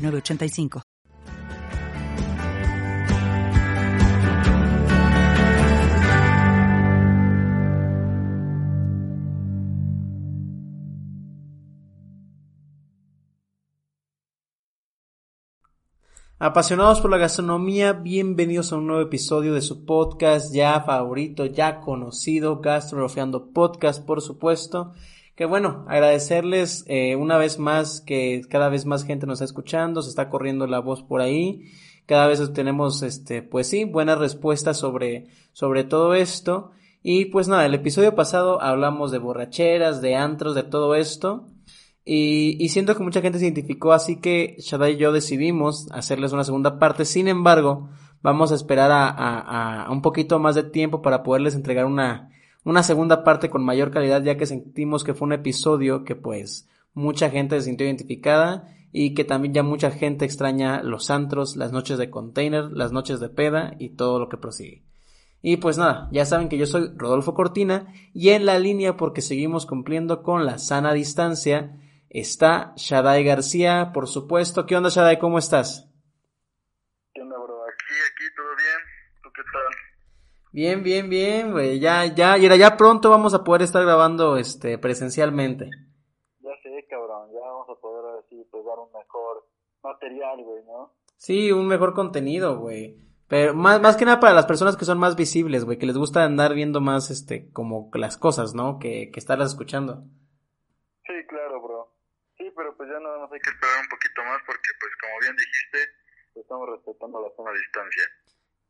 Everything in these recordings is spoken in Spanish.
985. Apasionados por la gastronomía, bienvenidos a un nuevo episodio de su podcast ya favorito, ya conocido, Gastrofeando Podcast, por supuesto. Que bueno, agradecerles eh, una vez más que cada vez más gente nos está escuchando, se está corriendo la voz por ahí, cada vez tenemos, este, pues sí, buenas respuestas sobre, sobre todo esto. Y pues nada, el episodio pasado hablamos de borracheras, de antros, de todo esto. Y, y siento que mucha gente se identificó, así que Shadai y yo decidimos hacerles una segunda parte. Sin embargo, vamos a esperar a, a un poquito más de tiempo para poderles entregar una, una segunda parte con mayor calidad ya que sentimos que fue un episodio que pues mucha gente se sintió identificada y que también ya mucha gente extraña los antros, las noches de container, las noches de peda y todo lo que prosigue. Y pues nada, ya saben que yo soy Rodolfo Cortina y en la línea porque seguimos cumpliendo con la sana distancia está Shadai García, por supuesto. ¿Qué onda Shadai? ¿Cómo estás? ¿Qué onda, bro? Aquí, aquí, todo bien. ¿Tú qué tal? Bien, bien, bien, güey. Ya, ya, y ya pronto vamos a poder estar grabando este presencialmente. Ya sé, cabrón, ya vamos a poder así pues dar un mejor material, güey, ¿no? Sí, un mejor contenido, güey. Pero más, más que nada para las personas que son más visibles, güey, que les gusta andar viendo más, este, como las cosas, ¿no? Que, que estarlas escuchando. Sí, claro, bro. Sí, pero pues ya nada más hay que esperar un poquito más porque, pues, como bien dijiste, estamos respetando la zona distancia.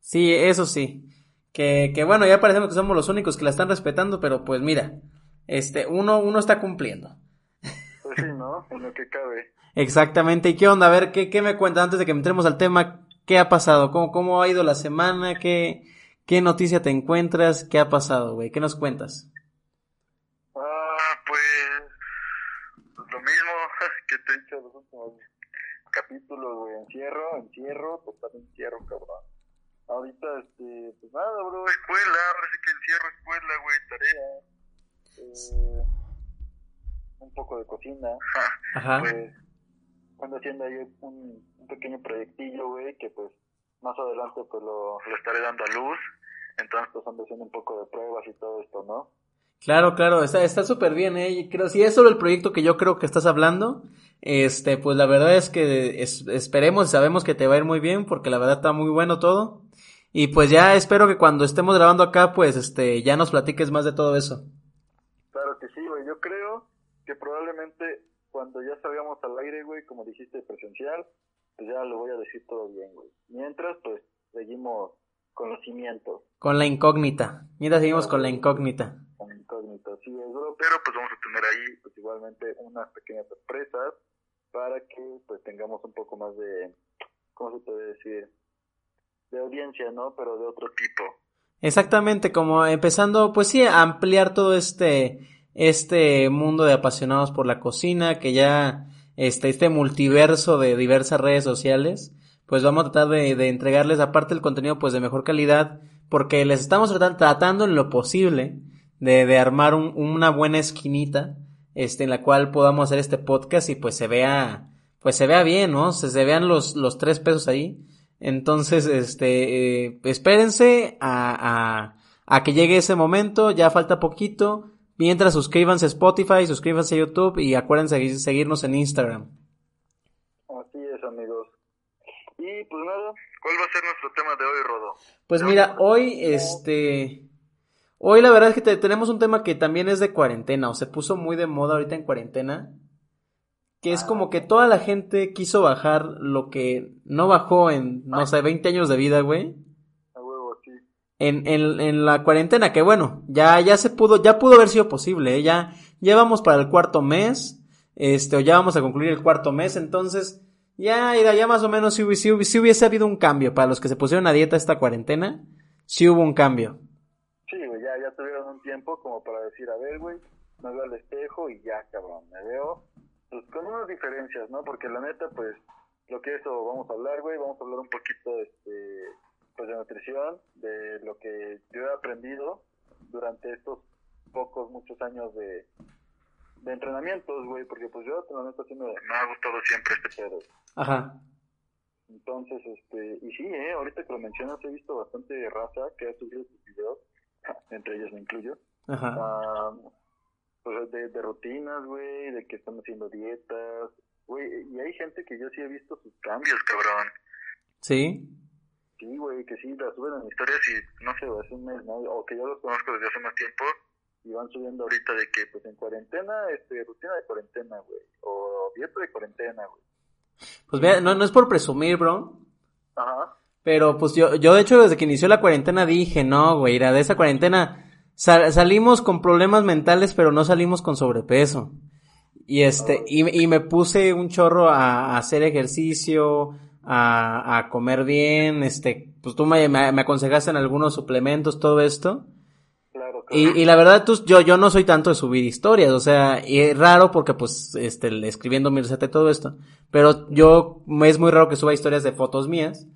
Sí, eso sí. Que, que bueno, ya parecemos que somos los únicos que la están respetando, pero pues mira, este, uno, uno está cumpliendo. Pues sí, ¿no? En lo que cabe. Exactamente. ¿Y qué onda? A ver, ¿qué, qué me cuentas antes de que entremos al tema? ¿Qué ha pasado? ¿Cómo, cómo ha ido la semana? ¿Qué, qué noticia te encuentras? ¿Qué ha pasado, güey? ¿Qué nos cuentas? Ah, pues, lo mismo que te he dicho en los últimos capítulos, güey. Encierro, encierro, total encierro, cabrón. Ahorita, este, pues nada, bro, escuela, ahora sí que encierro escuela, güey, tarea. Eh, un poco de cocina. Ajá. Pues, ando haciendo ahí un, un pequeño proyectillo, güey, que pues más adelante pues lo, lo estaré dando a luz. Entonces, pues ando haciendo un poco de pruebas y todo esto, ¿no? Claro, claro, está está súper bien, eh. Creo, si es solo el proyecto que yo creo que estás hablando, este, pues la verdad es que es, esperemos y sabemos que te va a ir muy bien, porque la verdad está muy bueno todo. Y pues ya espero que cuando estemos grabando acá, pues este, ya nos platiques más de todo eso. Claro que sí, güey. Yo creo que probablemente cuando ya salgamos al aire, güey, como dijiste presencial, pues ya lo voy a decir todo bien, güey. Mientras, pues, seguimos con los cimientos. Con la incógnita. Mientras seguimos con la incógnita. Con la incógnita, sí. Pero pues vamos a tener ahí, pues igualmente, unas pequeñas sorpresas para que, pues, tengamos un poco más de, ¿cómo se puede decir? De audiencia, ¿no? Pero de otro tipo. Exactamente, como empezando, pues sí, a ampliar todo este, este mundo de apasionados por la cocina, que ya, este, este multiverso de diversas redes sociales, pues vamos a tratar de, de entregarles aparte el contenido pues de mejor calidad, porque les estamos tratando en lo posible de, de armar un, una buena esquinita, este, en la cual podamos hacer este podcast y pues se vea, pues se vea bien, ¿no? Se, se vean los, los tres pesos ahí entonces, este, eh, espérense a, a, a, que llegue ese momento, ya falta poquito. Mientras suscríbanse a Spotify, suscríbanse a YouTube y acuérdense de seguirnos en Instagram. Así es, amigos. Y pues nada, ¿cuál va a ser nuestro tema de hoy, Rodo? Pues mira, hoy, este, hoy la verdad es que te, tenemos un tema que también es de cuarentena, o se puso muy de moda ahorita en cuarentena que es como que toda la gente quiso bajar lo que no bajó en, no sé, 20 años de vida, güey. A huevo, sí. En, en, en la cuarentena, que bueno, ya, ya se pudo, ya pudo haber sido posible, ¿eh? ya, ya vamos para el cuarto mes, este, o ya vamos a concluir el cuarto mes, entonces, Ya, ya, ya más o menos si, si, si hubiese habido un cambio para los que se pusieron a dieta esta cuarentena, sí hubo un cambio. Sí, güey, ya, ya tuvieron un tiempo como para decir, a ver, güey, me veo al espejo y ya, cabrón, me veo, pues con unas diferencias, ¿no? Porque la neta, pues, lo que eso vamos a hablar, güey, vamos a hablar un poquito, este, pues de nutrición, de lo que yo he aprendido durante estos pocos, muchos años de, de entrenamientos, güey, porque pues yo, la neta, sí me, me ha gustado siempre este pedo. Ajá. Entonces, este, y sí, eh, ahorita que lo mencionas, he visto bastante raza que ha subido sus videos, entre ellos me incluyo, Ajá. ah, pues de, de rutinas, güey, de que están haciendo dietas, güey, y hay gente que yo sí he visto sus cambios, cabrón. Sí. Sí, güey, que sí, la suben en historias y no sé, hace un mes, ¿no? O que yo los conozco desde hace más tiempo y van subiendo ahorita de que, pues en cuarentena, este, rutina de cuarentena, güey, o dieta de cuarentena, güey. Pues mira, no, no es por presumir, bro. Ajá. Pero pues yo, yo de hecho desde que inició la cuarentena dije, no, güey, era de esa cuarentena sal- salimos con problemas mentales, pero no salimos con sobrepeso. Y este, y, y me puse un chorro a, a hacer ejercicio, a, a comer bien, este, pues tú me, me, me aconsejaste en algunos suplementos, todo esto. Claro, claro. Y, y la verdad, tú, yo, yo no soy tanto de subir historias, o sea, y es raro porque pues, este, escribiendo mi receta y todo esto, pero yo, es muy raro que suba historias de fotos mías,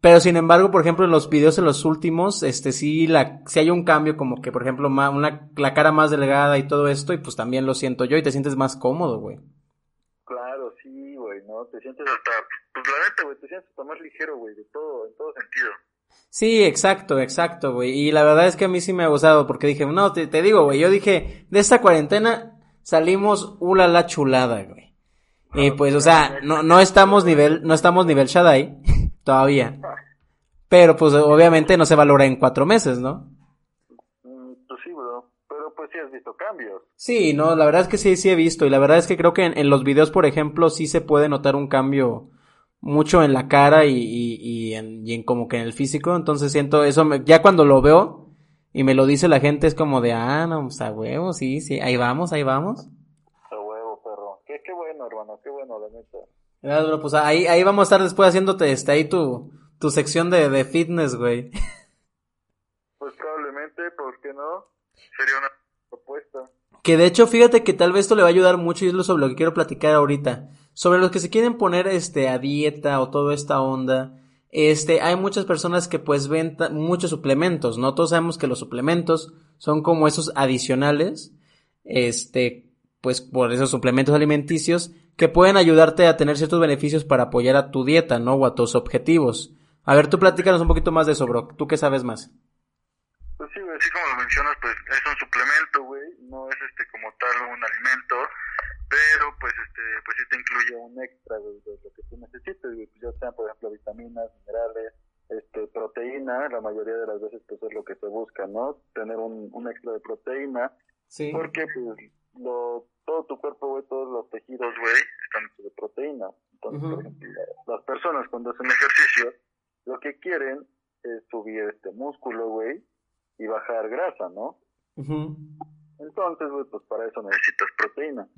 pero sin embargo, por ejemplo, en los videos en los últimos, este, sí, la, sí hay un cambio como que, por ejemplo, ma- una, la cara más delgada y todo esto, y pues también lo siento yo y te sientes más cómodo, güey. Claro, sí, güey, ¿no? Te sientes hasta, pues la neta, güey, te sientes hasta más ligero, güey, de todo, en todo sentido. Sí, exacto, exacto, güey. Y la verdad es que a mí sí me ha gustado porque dije, no, te, te digo, güey, yo dije, de esta cuarentena salimos una la chulada, güey. Y pues, o sea, no, no estamos nivel, no estamos nivel Shaddai, todavía. Pero pues obviamente no se valora en cuatro meses, ¿no? Mm, pues sí, bro, pero pues sí has visto cambios. Sí, no, la verdad es que sí, sí he visto. Y la verdad es que creo que en, en los videos, por ejemplo, sí se puede notar un cambio mucho en la cara y, y, y en, y en como que en el físico. Entonces siento eso, me- ya cuando lo veo y me lo dice la gente es como de, ah, no, pues a huevo, sí, sí, ahí vamos, ahí vamos. A huevo, perro. Qué, qué bueno, hermano, qué bueno, la neta. Bro, Pues ahí, ahí vamos a estar después haciéndote este, ahí tu, tu sección de, de fitness, güey. Pues probablemente, ¿por qué no? Sería una propuesta. Que de hecho, fíjate que tal vez esto le va a ayudar mucho y es lo sobre lo que quiero platicar ahorita. Sobre los que se quieren poner este a dieta o toda esta onda. Este, hay muchas personas que pues ven muchos suplementos, ¿no? Todos sabemos que los suplementos son como esos adicionales, este, pues por esos suplementos alimenticios que pueden ayudarte a tener ciertos beneficios para apoyar a tu dieta, ¿no? O a tus objetivos. A ver, tú platícanos un poquito más de eso, bro. ¿Tú qué sabes más? Pues sí, güey, así como lo mencionas, pues es un suplemento, güey, no es este como tal un alimento, pero pues este, pues sí te incluye un extra, de lo que tú necesites, pues ya sean, por ejemplo, vitaminas, minerales, este, proteína, la mayoría de las veces pues es lo que se busca, ¿no? Tener un, un extra de proteína, Sí. porque pues lo, todo tu cuerpo, güey, todos los tejidos, güey, están hechos de proteína. Entonces, por ejemplo, la- las personas cuando hacen ejercicio, lo que quieren es subir este músculo, güey, y bajar grasa, ¿no? Entonces, güey, pues para eso necesitas proteína.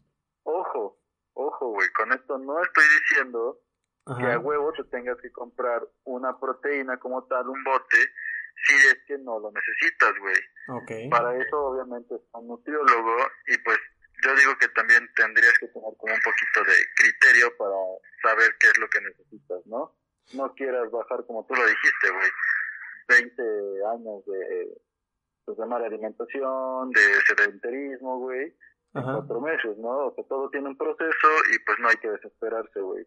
Ojo, ojo, güey, con esto no estoy diciendo que a huevo te tengas que comprar una proteína como tal, un bote, si es que no lo necesitas, güey. Ok. Para eso obviamente es un nutriólogo y pues yo digo que también tendrías que tener como un poquito de criterio para saber qué es lo que necesitas, ¿no? No quieras bajar como tú lo dijiste, güey, 20 años de, pues, de mala alimentación, de sedentarismo, güey, cuatro meses, ¿no? O sea, todo tiene un proceso y pues no hay que desesperarse, güey.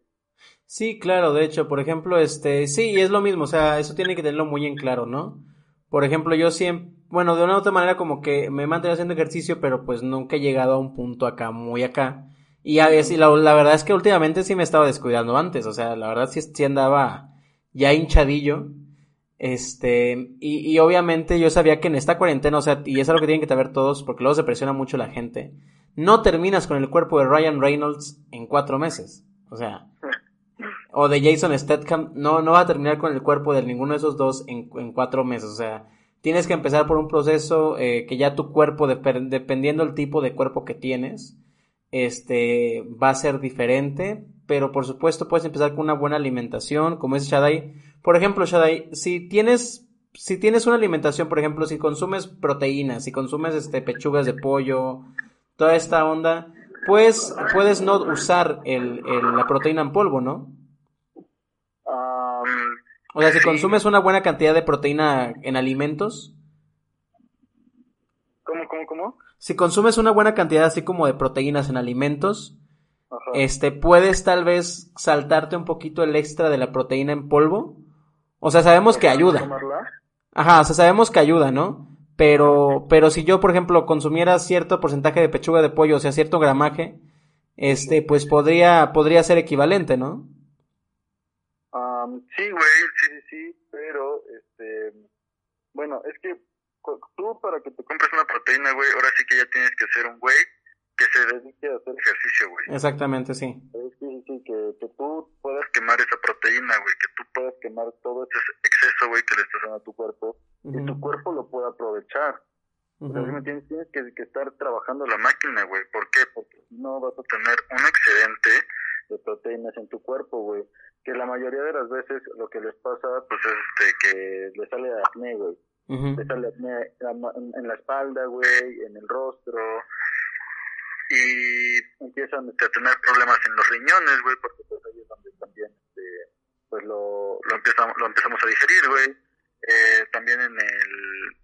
Sí, claro, de hecho, por ejemplo, este, sí, y es lo mismo, o sea, eso tiene que tenerlo muy en claro, ¿no? Por ejemplo, yo siempre, bueno, de una u otra manera como que me he haciendo ejercicio, pero pues nunca he llegado a un punto acá, muy acá. Y a veces, la, la verdad es que últimamente sí me estaba descuidando antes, o sea, la verdad sí, sí andaba ya hinchadillo. Este, y, y obviamente yo sabía que en esta cuarentena, o sea, y es algo que tienen que saber todos, porque luego se presiona mucho la gente, no terminas con el cuerpo de Ryan Reynolds en cuatro meses. O sea, o de Jason Statham, no, no va a terminar con el cuerpo de ninguno de esos dos en, cuatro meses. O sea, tienes que empezar por un proceso eh, que ya tu cuerpo, dep- dependiendo del tipo de cuerpo que tienes, este, va a ser diferente, pero por supuesto puedes empezar con una buena alimentación, como es Shadai. Por ejemplo, Shadai, si tienes, si tienes una alimentación, por ejemplo, si consumes proteínas, si consumes este, pechugas de pollo, toda esta onda, pues puedes no usar el, el, la proteína en polvo, ¿no? O sea, si consumes una buena cantidad de proteína en alimentos. ¿Cómo, cómo, cómo? Si consumes una buena cantidad así como de proteínas en alimentos, este, puedes tal vez saltarte un poquito el extra de la proteína en polvo. O sea, sabemos que ayuda. Ajá, o sea, sabemos que ayuda, ¿no? Pero, pero si yo, por ejemplo, consumiera cierto porcentaje de pechuga de pollo, o sea, cierto gramaje, este, pues podría, podría ser equivalente, ¿no? Sí, güey, sí, sí, sí, pero, este, bueno, es que tú para que te compres una proteína, güey, ahora sí que ya tienes que ser un güey que se dedique a hacer ejercicio, güey. Exactamente, sí. Sí, sí, que, que tú puedas quemar esa proteína, güey, que tú puedas quemar todo ese exceso, güey, que le estás dando a tu cuerpo y tu cuerpo lo pueda aprovechar. Uh tienes, tienes que, que, estar trabajando la máquina, güey. ¿Por qué? Porque no vas a tener un excedente de proteínas en tu cuerpo, güey. Que la mayoría de las veces lo que les pasa, pues es este, que le sale acné, güey. Le sale acné en la espalda, güey, en el rostro, y empiezan a tener problemas en los riñones, güey, porque pues ahí es donde también este, pues lo, lo, empezamos, lo empezamos a digerir, güey. Eh, también en el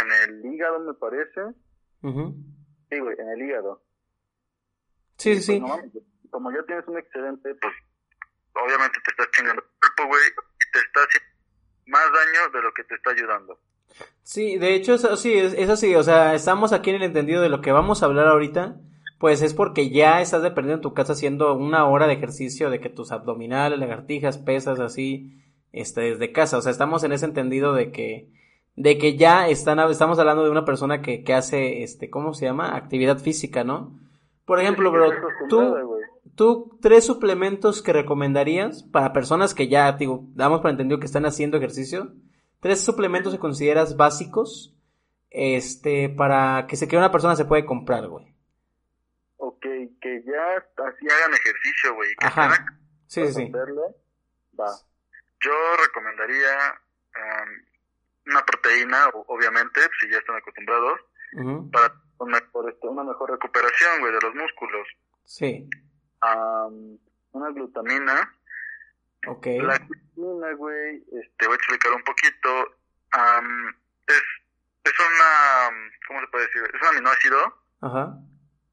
en el hígado me parece. Sí, güey, en el hígado. Sí, pues, sí. como ya tienes un excedente, pues obviamente te estás chingando el cuerpo, güey, y te está haciendo más daño de lo que te está ayudando. Sí, de hecho, eso, sí, es, así, o sea, estamos aquí en el entendido de lo que vamos a hablar ahorita, pues es porque ya estás dependiendo en tu casa haciendo una hora de ejercicio, de que tus abdominales, lagartijas, pesas, así, este, desde casa, o sea, estamos en ese entendido de que, de que ya están, estamos hablando de una persona que, que hace, este, ¿cómo se llama? Actividad física, ¿no? Por ejemplo, bro, tú, tú, tres suplementos que recomendarías para personas que ya, digo, damos por entendido que están haciendo ejercicio, tres suplementos que consideras básicos este para que se que una persona se puede comprar, güey. Ok, que ya así hagan ejercicio, güey. Ajá. Sí, sí. Va. Yo recomendaría una proteína, obviamente, si ya están acostumbrados, para una mejor, este, una mejor recuperación, güey, de los músculos. Sí. Una glutamina Ok. La glutamina, güey, este, voy a explicar un poquito. es, es una, ¿cómo se puede decir? Es un aminoácido. Ajá.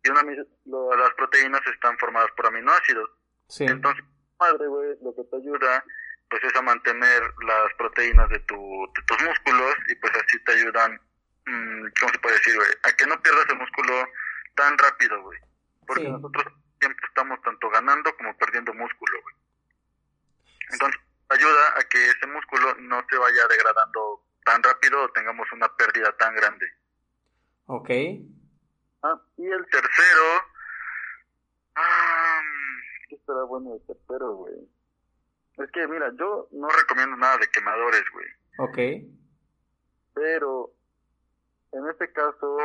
Y una, las proteínas están formadas por aminoácidos. Sí. Entonces, madre, güey, lo que te ayuda, pues es a mantener las proteínas de, tu, de tus músculos y pues así te ayudan, mmm, ¿cómo se puede decir, güey? A que no pierdas el músculo tan rápido, güey. Porque nosotros siempre estamos tanto ganando como perdiendo músculo, güey. Entonces, ayuda a que ese músculo no se vaya degradando tan rápido o tengamos una pérdida tan grande. Ok. Ah, y el tercero, ah, ¿qué será bueno el tercero, güey? Es que, mira, yo no recomiendo nada de quemadores, güey. Ok. Pero, en este caso,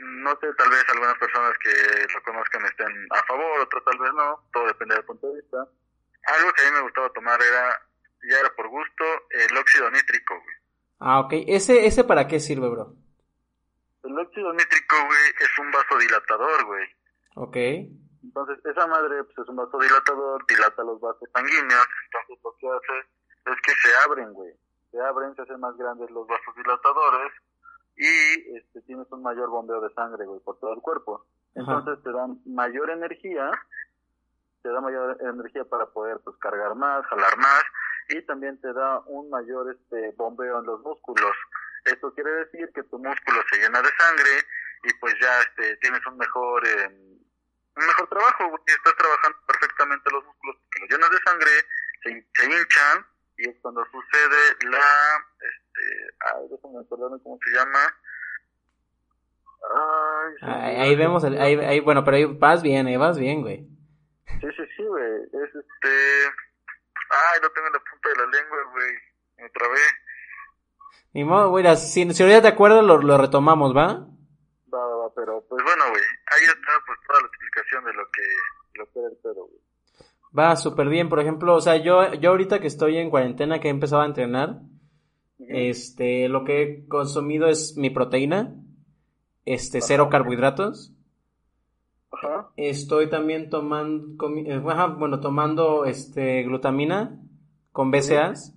no sé, tal vez algunas personas que lo conozcan estén a favor, otras tal vez no, todo depende del punto de vista. Algo que a mí me gustaba tomar era, ya era por gusto, el óxido nítrico, güey. Ah, ok. ¿Ese, ese para qué sirve, bro? El óxido nítrico, güey, es un vasodilatador, güey. Ok. Entonces, esa madre pues, es un vasodilatador, dilata los vasos sanguíneos, entonces lo que hace es que se abren, güey. Se abren, se hacen más grandes los vasos dilatadores y este, tienes un mayor bombeo de sangre, güey, por todo el cuerpo. Entonces te dan mayor energía te da mayor energía para poder pues cargar más, jalar más y también te da un mayor este bombeo en los músculos. Esto quiere decir que tu músculo se llena de sangre y pues ya este tienes un mejor eh, un mejor trabajo, y estás trabajando perfectamente los músculos que los llenas de sangre, se, se hinchan y es cuando sucede la este ay, déjame acordarme cómo se llama Ay, ahí, vemos el, ahí, ahí, bueno, pero ahí vas bien, ahí vas bien, güey. Sí, sí, sí, güey. Es este. Ay, no tengo la punta de la lengua, güey. Me trabé. Ni modo, güey. Si, si ahorita te acuerdas, lo, lo retomamos, ¿va? Va, va, va. Pero, pues bueno, güey. Ahí está, pues todas las explicación de lo que, lo que era el pedo, güey. Va súper bien, por ejemplo, o sea, yo, yo ahorita que estoy en cuarentena, que he empezado a entrenar, este, lo que he consumido es mi proteína, este, cero carbohidratos. Ajá. Estoy también tomando, eh, ajá, bueno, tomando, este, glutamina con BCAAs,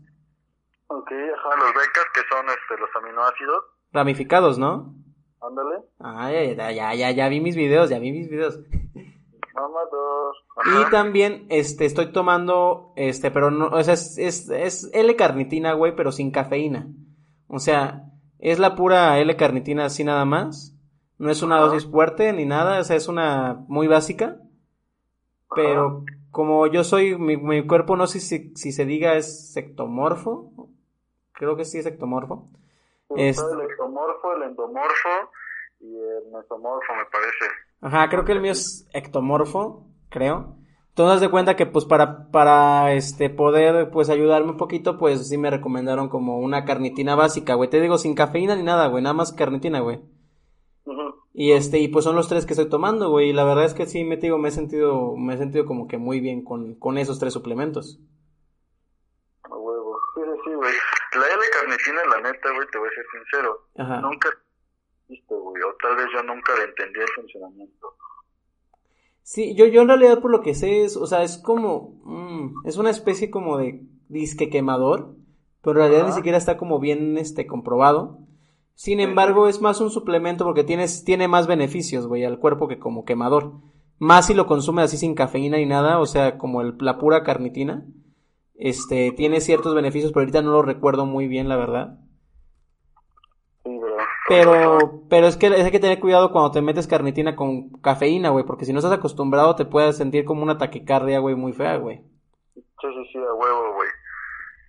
Ok, ajá, los becas que son este, los aminoácidos. ramificados, ¿no? Ándale. Ah, ya, ya, ya, ya vi mis videos, ya vi mis videos. Y Ajá. también, este, estoy tomando, este, pero no, o sea, es, es, es L-carnitina, güey, pero sin cafeína. O sea, es la pura L-carnitina así nada más. No es una Ajá. dosis fuerte ni nada, o sea, es una muy básica. Pero como yo soy, mi, mi cuerpo no sé si, si se diga es ectomorfo. Creo que sí es ectomorfo. es- Está el ectomorfo, el endomorfo y el mesomorfo, me parece. Ajá, creo que el mío es ectomorfo, creo. Entonces, haz de cuenta que, pues, para, para, este, poder, pues, ayudarme un poquito, pues, sí me recomendaron como una carnitina básica, güey. Te digo, sin cafeína ni nada, güey, nada más carnitina, güey. Ujú. Y este, y pues son los tres que estoy tomando, güey. Y la verdad es que sí, me te digo, me he sentido, me he sentido como que muy bien con, con esos tres suplementos. A huevo. Sí, sí, sí, güey. La L-carnitina, la neta, güey, te voy a ser sincero. Ajá. Nunca viste, güey, o tal vez yo nunca le entendí el funcionamiento. Sí, yo, yo en realidad por lo que sé es, o sea, es como, mm, es una especie como de disque quemador, pero en realidad ni siquiera está como bien, este, comprobado. Sin embargo, es más un suplemento porque tienes, tiene más beneficios, güey, al cuerpo que como quemador. Más si lo consumes así sin cafeína ni nada, o sea, como el, la pura carnitina. Este, tiene ciertos beneficios, pero ahorita no lo recuerdo muy bien, la verdad. Pero, pero es que hay que tener cuidado cuando te metes carnitina con cafeína, güey, porque si no estás acostumbrado te puedes sentir como una taquicardia, güey, muy fea, güey. Sí, sí, sí, a huevo, güey.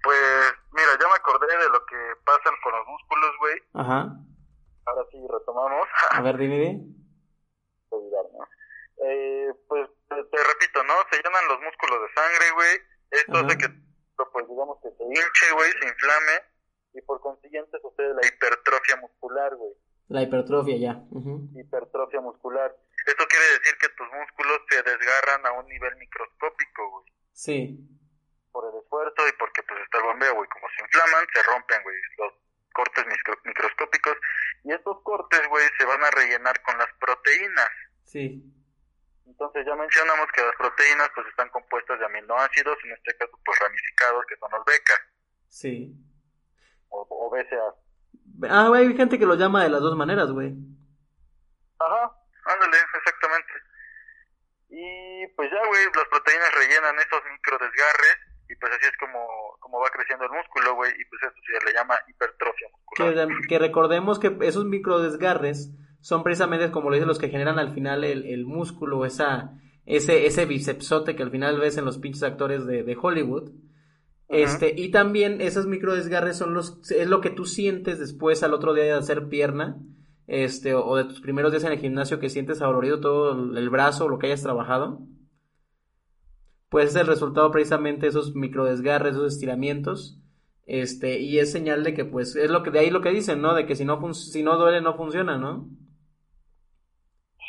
Pues, mira, ya me acordé de lo que pasan con los músculos, güey. Ajá. Ahora sí, retomamos. A ver, dime, dime. olvidar, ¿no? Eh, pues te, te repito, ¿no? Se llenan los músculos de sangre, güey. Esto Ajá. hace que, pues digamos que se hinche, güey, se inflame y por consiguiente sucede la hipertrofia muscular, güey. La hipertrofia ya. Ujú. Hipertrofia muscular. Esto quiere decir que tus músculos se desgarran a un nivel microscópico, güey. Sí. Por el esfuerzo y porque pues está el bombeo, güey. Como se inflaman, se rompen, güey, los cortes micro- microscópicos. Y estos cortes, güey, se van a rellenar con las proteínas. Sí. Entonces ya mencionamos que las proteínas pues están compuestas de aminoácidos, en este caso pues ramificados, que son los beca Sí. O, o BCA. Ah, güey, hay gente que lo llama de las dos maneras, güey. Ajá, ándale, exactamente. Y pues ya, güey, las proteínas rellenan estos microdesgarres y pues así es como, como va creciendo el músculo, güey, y pues eso se le llama hipertrofia muscular. Que, que recordemos que esos microdesgarres son precisamente como lo dicen los que generan al final el, el músculo, esa, ese, ese bicepsote que al final ves en los pinches actores de, de Hollywood. Este, y también esos microdesgarres son los, es lo que tú sientes después al otro día de hacer pierna, este, o, o de tus primeros días en el gimnasio que sientes adolorido todo el, brazo o lo que hayas trabajado. Pues es el resultado precisamente de esos microdesgarres, esos estiramientos. Este, y es señal de que, pues, es lo que, de ahí lo que dicen, ¿no? De que si no, fun- si no duele, no funciona, ¿no?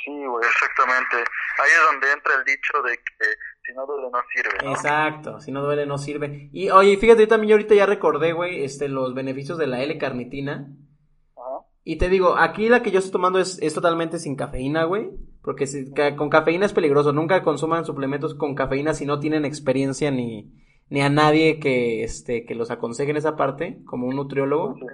Sí, güey, exactamente. Ahí es donde entra el dicho de que si no duele no sirve, ¿no? Exacto, si no duele, no sirve. Y, oye, fíjate, yo también yo ahorita ya recordé, güey, este, los beneficios de la L-carnitina. Ajá. Y te digo, aquí la que yo estoy tomando es, es totalmente sin cafeína, güey. Porque si- ca- con cafeína es peligroso. Nunca consuman suplementos con cafeína si no tienen experiencia ni, ni a nadie que, este, que los aconseje en esa parte, como un nutriólogo. Sí.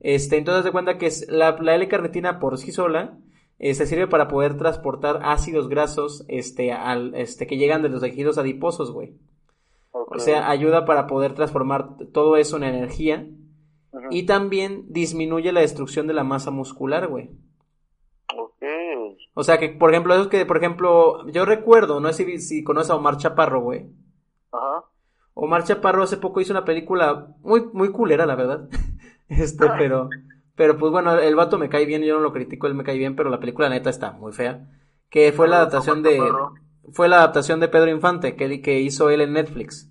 Este, entonces de cuenta que es la, la L-carnitina por sí sola, este, sirve para poder transportar ácidos grasos, este, al, este, que llegan de los tejidos adiposos, güey. O sea, ayuda para poder transformar todo eso en energía. Y también disminuye la destrucción de la masa muscular, güey. Ok. O sea que, por ejemplo, esos que, por ejemplo, yo recuerdo, no sé si, si conoces a Omar Chaparro, güey. Ajá. Omar Chaparro hace poco hizo una película muy, muy culera, la verdad. Este, pero, pero pues bueno, el vato me cae bien, yo no lo critico, él me cae bien, pero la película neta está muy fea. Que fue la adaptación de, fue la adaptación de Pedro Infante, que, que hizo él en Netflix.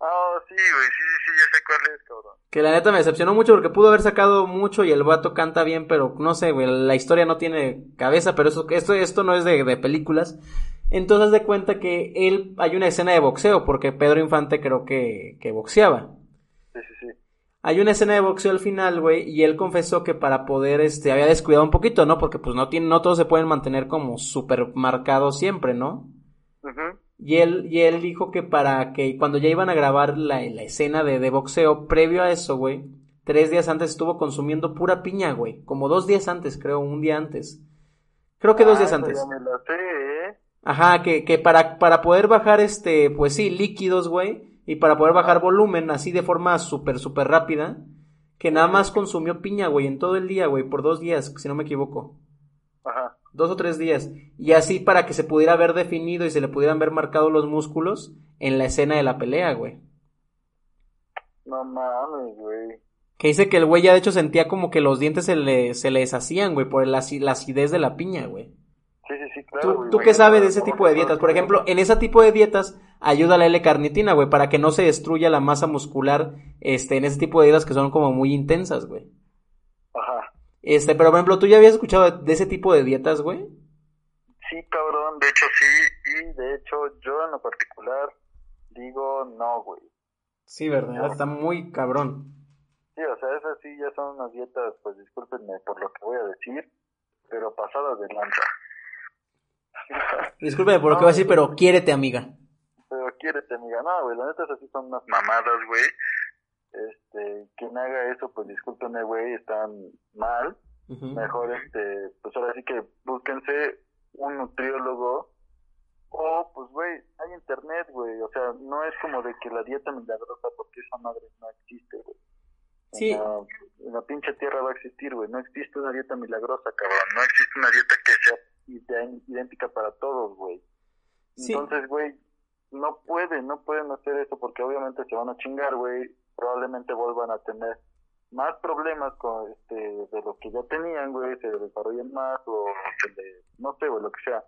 Ah, sí, güey, sí, sí, sí, ya sé cuál es, cabrón. Que la neta me decepcionó mucho porque pudo haber sacado mucho y el vato canta bien, pero no sé, güey, la historia no tiene cabeza, pero eso, esto, esto no es de, de películas. Entonces de cuenta que él, hay una escena de boxeo, porque Pedro Infante creo que, que boxeaba. Sí, sí, sí. Hay una escena de boxeo al final, güey, y él confesó que para poder, este, había descuidado un poquito, ¿no? Porque pues no tiene, no todos se pueden mantener como súper marcados siempre, ¿no? Y él, y él dijo que para que cuando ya iban a grabar la, la escena de, de boxeo, previo a eso, güey, tres días antes estuvo consumiendo pura piña, güey. Como dos días antes, creo, un día antes. Creo que dos Ah, días esa antes. Me sé, ¿eh? Ajá, que, que para, para poder bajar este, pues sí, líquidos, güey, y para poder bajar volumen así de forma súper, súper rápida, que nada más consumió piña, güey, en todo el día, güey, por dos días, si no me equivoco. Ajá. Dos o tres días. Y así para que se pudiera ver definido y se le pudieran ver marcados los músculos en la escena de la pelea, güey. No mames, güey. Que dice que el güey ya de hecho sentía como que los dientes se le, se le deshacían, güey, por la, la acidez de la piña, güey. Sí, sí, sí, claro. ¿Tú, qué sabes de ese tipo de dietas? Por ejemplo, en ese tipo de dietas ayuda la L-carnitina, güey, para que no se destruya la masa muscular, este, en ese tipo de dietas que son como muy intensas, güey. Ajá. Este, pero por ejemplo, ¿tú ya habías escuchado de, de ese tipo de dietas, güey? Sí, cabrón, de hecho sí, y de hecho yo en lo particular digo no, güey. Sí, ¿verdad? Está muy cabrón. Sí, o sea, esas sí ya son unas dietas, pues discúlpenme por lo que voy a decir, pero pasadas de lanza. Discúlpeme por lo que voy a decir, pero quiérete, amiga. Pero quiérete, amiga. No, güey, la neta, esas sí son unas mamadas, güey. Este, quien haga eso, pues discúlpenme, güey, están mal. Mejor, este, pues ahora sí que búsquense un nutriólogo. O, pues, güey, hay internet, güey. O sea, no es como de que la dieta milagrosa, porque esa madre no existe, güey. Sí. En la, en la pinche tierra va a existir, güey. No existe una dieta milagrosa, cabrón. No existe una dieta que sea idéntica para todos, güey. Sí. Entonces, güey, no pueden, no pueden hacer eso porque obviamente se van a chingar, güey. Probablemente vuelvan a tener más problemas con este de lo que ya tenían, güey, se desarrollen más o se le, no sé, güey, lo que sea.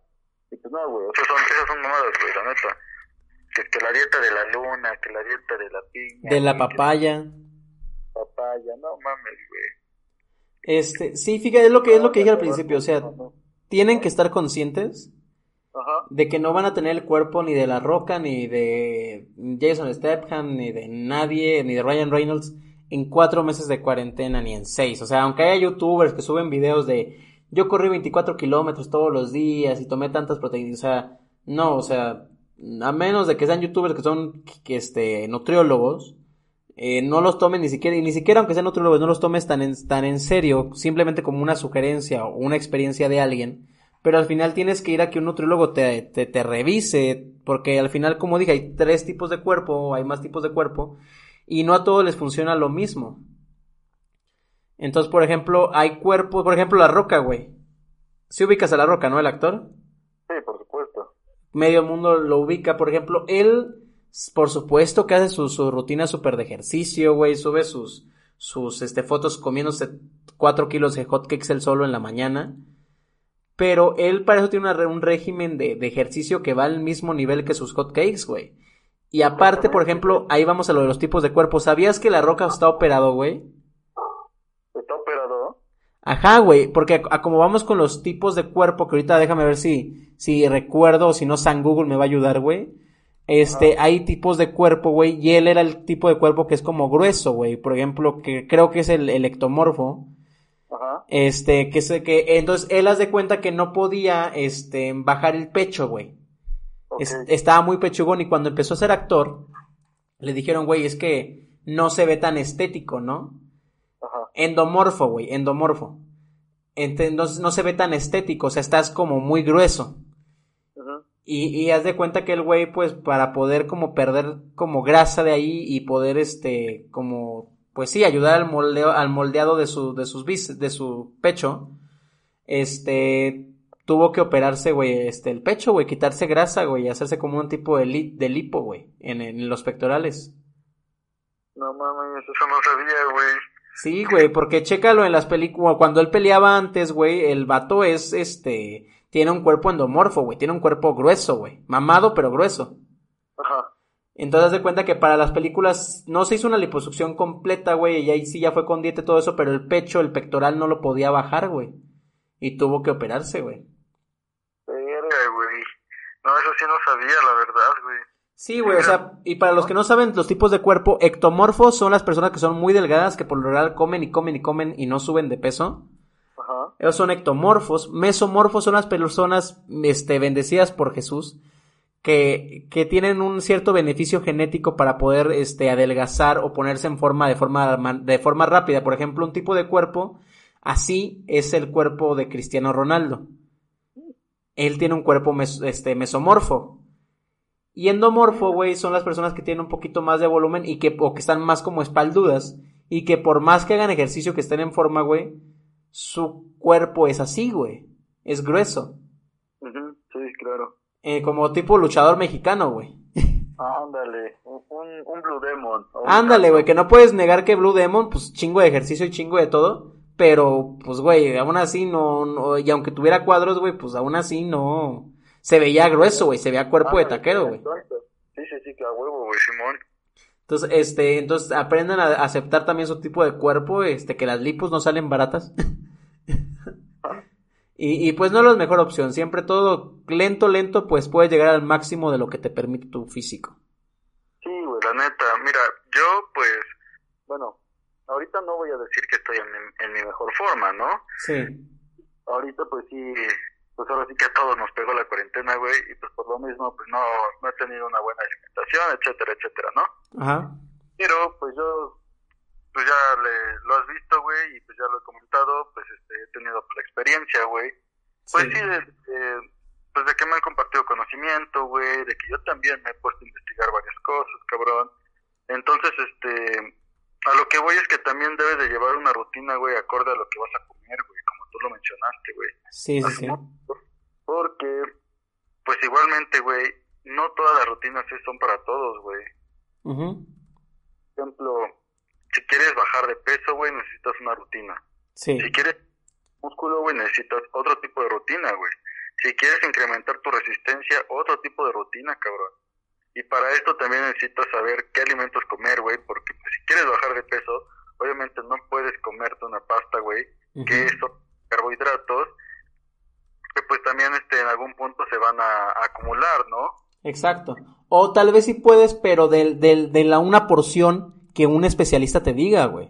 Y pues no, güey, o sea, son, esas son mamadas, güey, la neta. Que, que la dieta de la luna, que la dieta de la piña. De la güey, que papaya. papaya, no mames, güey. Este, sí, fíjate, es lo que es lo que dije al principio, o sea, tienen que estar conscientes Ajá. de que no van a tener el cuerpo ni de La Roca, ni de Jason Statham, ni de nadie, ni de Ryan Reynolds en cuatro meses de cuarentena, ni en seis. O sea, aunque haya youtubers que suben videos de yo corrí 24 kilómetros todos los días y tomé tantas proteínas, o sea, no, o sea, a menos de que sean youtubers que son, que, este, nutriólogos, eh, no los tomes ni siquiera, y ni siquiera aunque sean nutriólogos, no los tomes tan en, tan en serio, simplemente como una sugerencia o una experiencia de alguien, pero al final tienes que ir a que un nutriólogo te, te, te revise, porque al final, como dije, hay tres tipos de cuerpo, hay más tipos de cuerpo, y no a todos les funciona lo mismo. Entonces, por ejemplo, hay cuerpos, por ejemplo, la roca, güey. Si ubicas a la roca, ¿no? El actor. Sí, por supuesto. Medio mundo lo ubica, por ejemplo, él, por supuesto que hace su, su rutina súper de ejercicio, güey, sube sus, sus, este, fotos comiéndose cuatro kilos de hotcakes él solo en la mañana. Pero él para eso tiene una un régimen de, de ejercicio que va al mismo nivel que sus hotcakes, güey. Y aparte, por ejemplo, ahí vamos a lo de los tipos de cuerpo. ¿Sabías que la roca está operado, güey? ¿Está operado? Ajá, güey, porque a, a como vamos con los tipos de cuerpo, que ahorita déjame ver si, si recuerdo o si no San Google me va a ayudar, güey. Este, hay tipos de cuerpo, güey, y él era el tipo de cuerpo que es como grueso, güey. Por ejemplo, que creo que es el, el ectomorfo. Ajá. Este, que sé que, entonces él haz de cuenta que no podía, este, bajar el pecho, güey. Es- estaba muy pechugón y cuando empezó a ser actor, le dijeron, güey, es que no se ve tan estético, ¿no? Ajá. Endomorfo, güey, endomorfo. Ent- Entonces no se ve tan estético, o sea, estás como muy grueso. Y, y haz de cuenta que el güey, pues, para poder como perder como grasa de ahí y poder, este, como, pues sí, ayudar al moldeo, al moldeado de su, de sus bis, de su pecho, este, tuvo que operarse, güey, este, el pecho, güey, quitarse grasa, güey, y hacerse como un tipo de, li- de lipo, güey, en, en los pectorales. No mames, eso no sabía, güey. Sí, güey, porque chécalo en las películas, cuando él peleaba antes, güey, el vato es, este, tiene un cuerpo endomorfo, güey, tiene un cuerpo grueso, güey, mamado pero grueso. Ajá. Entonces de cuenta que para las películas no se hizo una liposucción completa, güey, y ahí sí ya fue con dieta y todo eso, pero el pecho, el pectoral no lo podía bajar, güey. Y tuvo que operarse, güey. Verga, güey. No, eso sí no sabía, la verdad, güey. Sí, güey, o sea, y para los que no saben los tipos de cuerpo, ectomorfos son las personas que son muy delgadas, que por lo general comen y comen y comen y no suben de peso. Esos son ectomorfos. Mesomorfos son las personas este, bendecidas por Jesús, que, que tienen un cierto beneficio genético para poder este, adelgazar o ponerse en forma de forma, de forma rápida. Por ejemplo, un tipo de cuerpo, así es el cuerpo de Cristiano Ronaldo. Él tiene un cuerpo este, mesomorfo. Y endomorfo, güey, son las personas que tienen un poquito más de volumen y que, o que están más como espaldudas. Y que por más que hagan ejercicio, que estén en forma, güey, su cuerpo es así, güey. Es grueso. Sí, claro. Eh, como tipo luchador mexicano, güey. Ándale, un, un, Blue Demon. Ándale, güey, que no puedes negar que Blue Demon, pues chingo de ejercicio y chingo de todo. Pero, pues, güey, aún así no, no- y aunque tuviera cuadros, güey, pues aún así no. Se veía grueso, güey, se veía cuerpo de Ándale, taquero, güey. exacto. Sí, sí, sí, que a huevo, güey, Simón. Entonces, este, entonces aprendan a aceptar también su tipo de cuerpo, este, que las lipos no salen baratas. y, y pues no es la mejor opción, siempre todo lento, lento, pues puedes llegar al máximo de lo que te permite tu físico. Sí, güey, la neta. Mira, yo, pues, bueno, ahorita no voy a decir que estoy en mi, en mi mejor forma, ¿no? Sí, Ahorita, pues sí, pues ahora sí que a todos nos pegó la cuarentena, güey, y pues por lo mismo, pues no, no he tenido una buena alimentación, etcétera, etcétera, ¿no? ajá, Pero, pues yo, pues ya le, lo has visto, güey, y pues ya lo he comentado, pues este, he tenido la experiencia, güey. Pues Sí. sí, de, de- pues de que me han compartido conocimiento, güey, de que yo también me he puesto a investigar varias cosas, cabrón. Entonces, este, a lo que voy es que también debes de llevar una rutina, güey, acorde a lo que vas a comer, güey, como tú lo mencionaste, güey. sí, sí, sí, Porque, pues igualmente, güey, no todas las rutinas sí son para todos, güey. Ujú. Por ejemplo, si quieres bajar de peso, güey, necesitas una rutina. sí, Si quieres músculo, güey, necesitas otro tipo de rutina, güey. Si quieres incrementar tu resistencia, otro tipo de rutina, cabrón. Y para esto también necesitas saber qué alimentos comer, güey, porque pues, si quieres bajar de peso, obviamente no puedes comerte una pasta, güey, que son carbohidratos, que pues también este en algún punto se van a, a acumular, ¿no? exacto. O tal vez sí puedes, pero del, del, de la una porción que un especialista te diga, güey.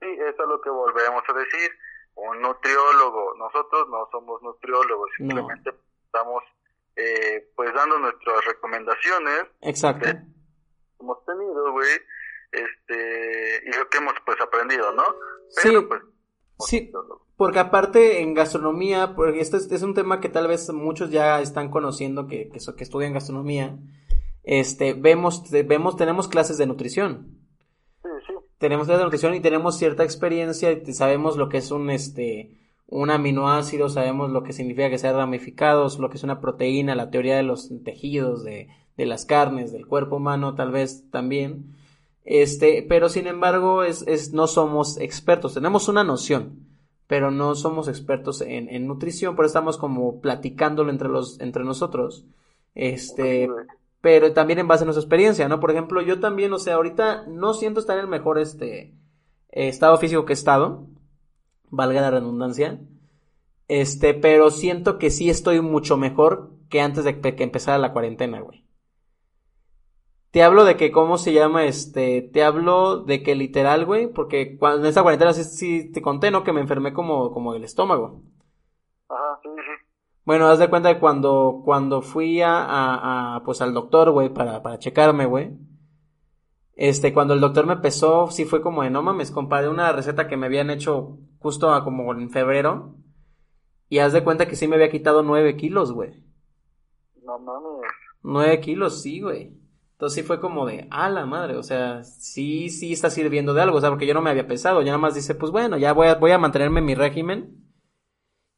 Sí, eso es lo que volvemos a decir. Un nutriólogo, nosotros no somos nutriólogos, No. simplemente estamos eh, pues dando nuestras recomendaciones Exacto. que hemos tenido, güey, este, y lo que hemos pues aprendido, ¿no? Pero Sí, pues, sí, porque aparte en gastronomía, porque este es, es un tema que tal vez muchos ya están conociendo que, que, que estudian gastronomía, este, vemos, vemos, tenemos clases de nutrición. Tenemos clases de nutrición y tenemos cierta experiencia y sabemos lo que es un, este, un aminoácido, sabemos lo que significa que sean ramificados, lo que es una proteína, la teoría de los tejidos, de, de las carnes, del cuerpo humano, tal vez también. Este, pero sin embargo, es, es, no somos expertos, tenemos una noción, pero no somos expertos en, en nutrición, pero estamos como platicándolo entre los, entre nosotros. Este. Pero también en base a nuestra experiencia, ¿no? Por ejemplo, yo también, o sea, ahorita no siento estar en el mejor este eh, estado físico que he estado, valga la redundancia, este, pero siento que sí estoy mucho mejor que antes de que empezara la cuarentena, güey. Te hablo de que, ¿cómo se llama? Este, te hablo de que literal, güey, porque cuando en esta cuarentena sí, sí te conté, ¿no? Que me enfermé como, como el estómago. Ajá, sí, sí. Bueno, haz de cuenta que cuando, cuando fui a, a, a, pues al doctor, güey, para, para checarme, güey. Este, cuando el doctor me pesó, sí fue como de, no mames, comparé una receta que me habían hecho justo a como en febrero. Y haz de cuenta que sí me había quitado nueve kilos, güey. No mames. Nueve kilos, sí, güey. Entonces sí fue como de, a la madre, o sea, sí, sí está sirviendo de algo, o sea, porque yo no me había pesado, ya nada más dice, pues bueno, ya voy a, voy a mantenerme en mi régimen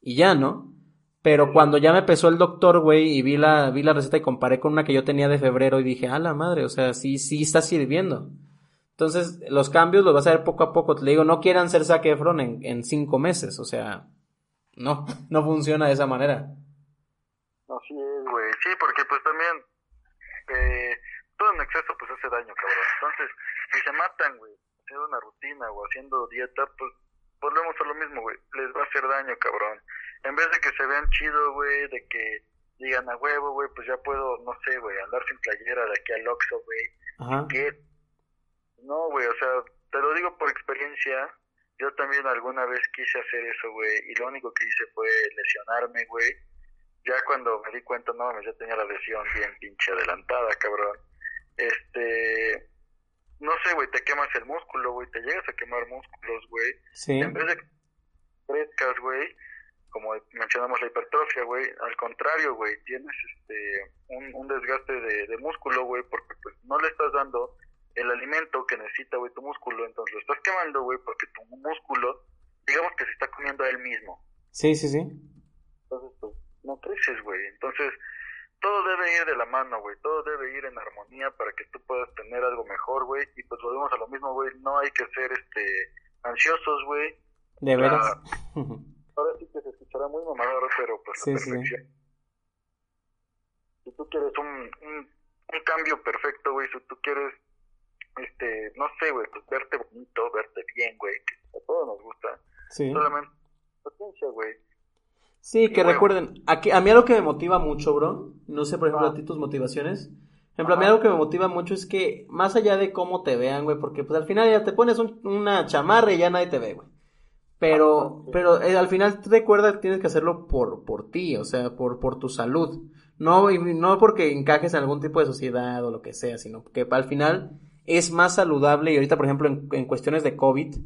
y ya, ¿no? Pero cuando ya me pesó el doctor, güey, y vi la, vi la receta y comparé con una que yo tenía de febrero y dije, a la madre, o sea, sí, sí está sirviendo. Entonces, los cambios los vas a ver poco a poco. Te digo, no quieran ser Zac Efron en, en cinco meses, o sea, no, no funciona de esa manera. Así es, güey. Sí, porque pues también eh, todo en exceso pues hace daño, cabrón. Entonces, si se matan, güey, haciendo una rutina o haciendo dieta, pues volvemos a lo mismo, güey. Les va a hacer daño, cabrón. En vez de que se vean chido, güey, de que digan a huevo, güey, pues ya puedo, no sé, güey, andar sin playera de aquí al Oxxo, güey. No, güey, o sea, te lo digo por experiencia. Yo también alguna vez quise hacer eso, güey, y lo único que hice fue lesionarme, güey. Ya cuando me di cuenta, no, ya tenía la lesión bien pinche adelantada, cabrón. Este, no sé, güey, te quemas el músculo, güey, te llegas a quemar músculos, güey. Sí. En vez de que crezcas, güey, como mencionamos la hipertrofia, güey, al contrario, güey, tienes este un, un desgaste de, de músculo, güey, porque pues no le estás dando el alimento que necesita, güey, tu músculo, entonces lo estás quemando, güey, porque tu músculo, digamos que se está comiendo a él mismo. Sí, sí, sí. Entonces, pues, no creces, güey. Entonces, todo debe ir de la mano, güey. Todo debe ir en armonía para que tú puedas tener algo mejor, güey. Y pues volvemos a lo mismo, güey. No hay que ser, este, ansiosos, güey. De veras. Ahora sí que se escuchará muy mamador, pero pues Sí, la sí. perfección. Si tú quieres un, un, un cambio perfecto, güey, si tú quieres, este, no sé, güey, pues verte bonito, verte bien, güey, que a todos nos gusta. Sí. Solamente paciencia, güey. Sí, que recuerden, aquí, a mí algo que me motiva mucho, bro, no sé, por ejemplo, Ah. a ti tus motivaciones, por ejemplo, a mí algo que me motiva mucho es que, más allá de cómo te vean, güey, porque pues al final ya te pones un- una chamarra y ya nadie te ve, güey. Pero, sí. pero eh, al final recuerda que tienes que hacerlo por, por ti, o sea, por, por tu salud. No, y no porque encajes en algún tipo de sociedad o lo que sea, sino que al final es más saludable, y ahorita, por ejemplo, en, en cuestiones de COVID,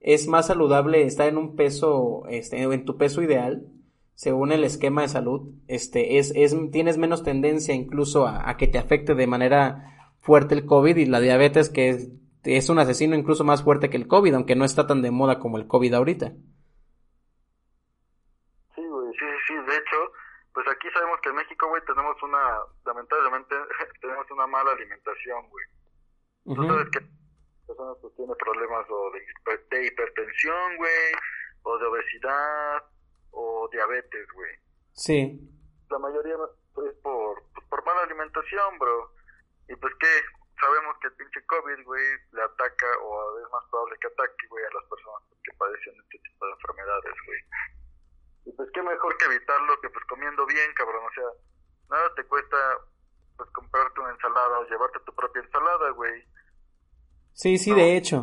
es más saludable estar en un peso, este, en tu peso ideal, según el esquema de salud, este, es, es, tienes menos tendencia incluso a, a que te afecte de manera fuerte el COVID y la diabetes, que es, es un asesino incluso más fuerte que el COVID, aunque no está tan de moda como el COVID ahorita. Sí, güey, sí, sí, sí. De hecho, pues aquí sabemos que en México, güey, tenemos una, lamentablemente, tenemos una mala alimentación, güey. Ujú. sabes que personas pues tienen problemas o de, hiper- de hipertensión, güey, o de obesidad, o diabetes, güey. Sí, La mayoría es por, pues, por mala alimentación, bro. Y pues que sabemos que el pinche COVID, güey, le ataca, o es más probable que ataque, güey, a las personas que padecen este tipo de enfermedades, güey. Y pues qué mejor que evitarlo que pues comiendo bien, cabrón. O sea, nada te cuesta pues comprarte una ensalada o llevarte tu propia ensalada, güey. sí, sí, No. de hecho.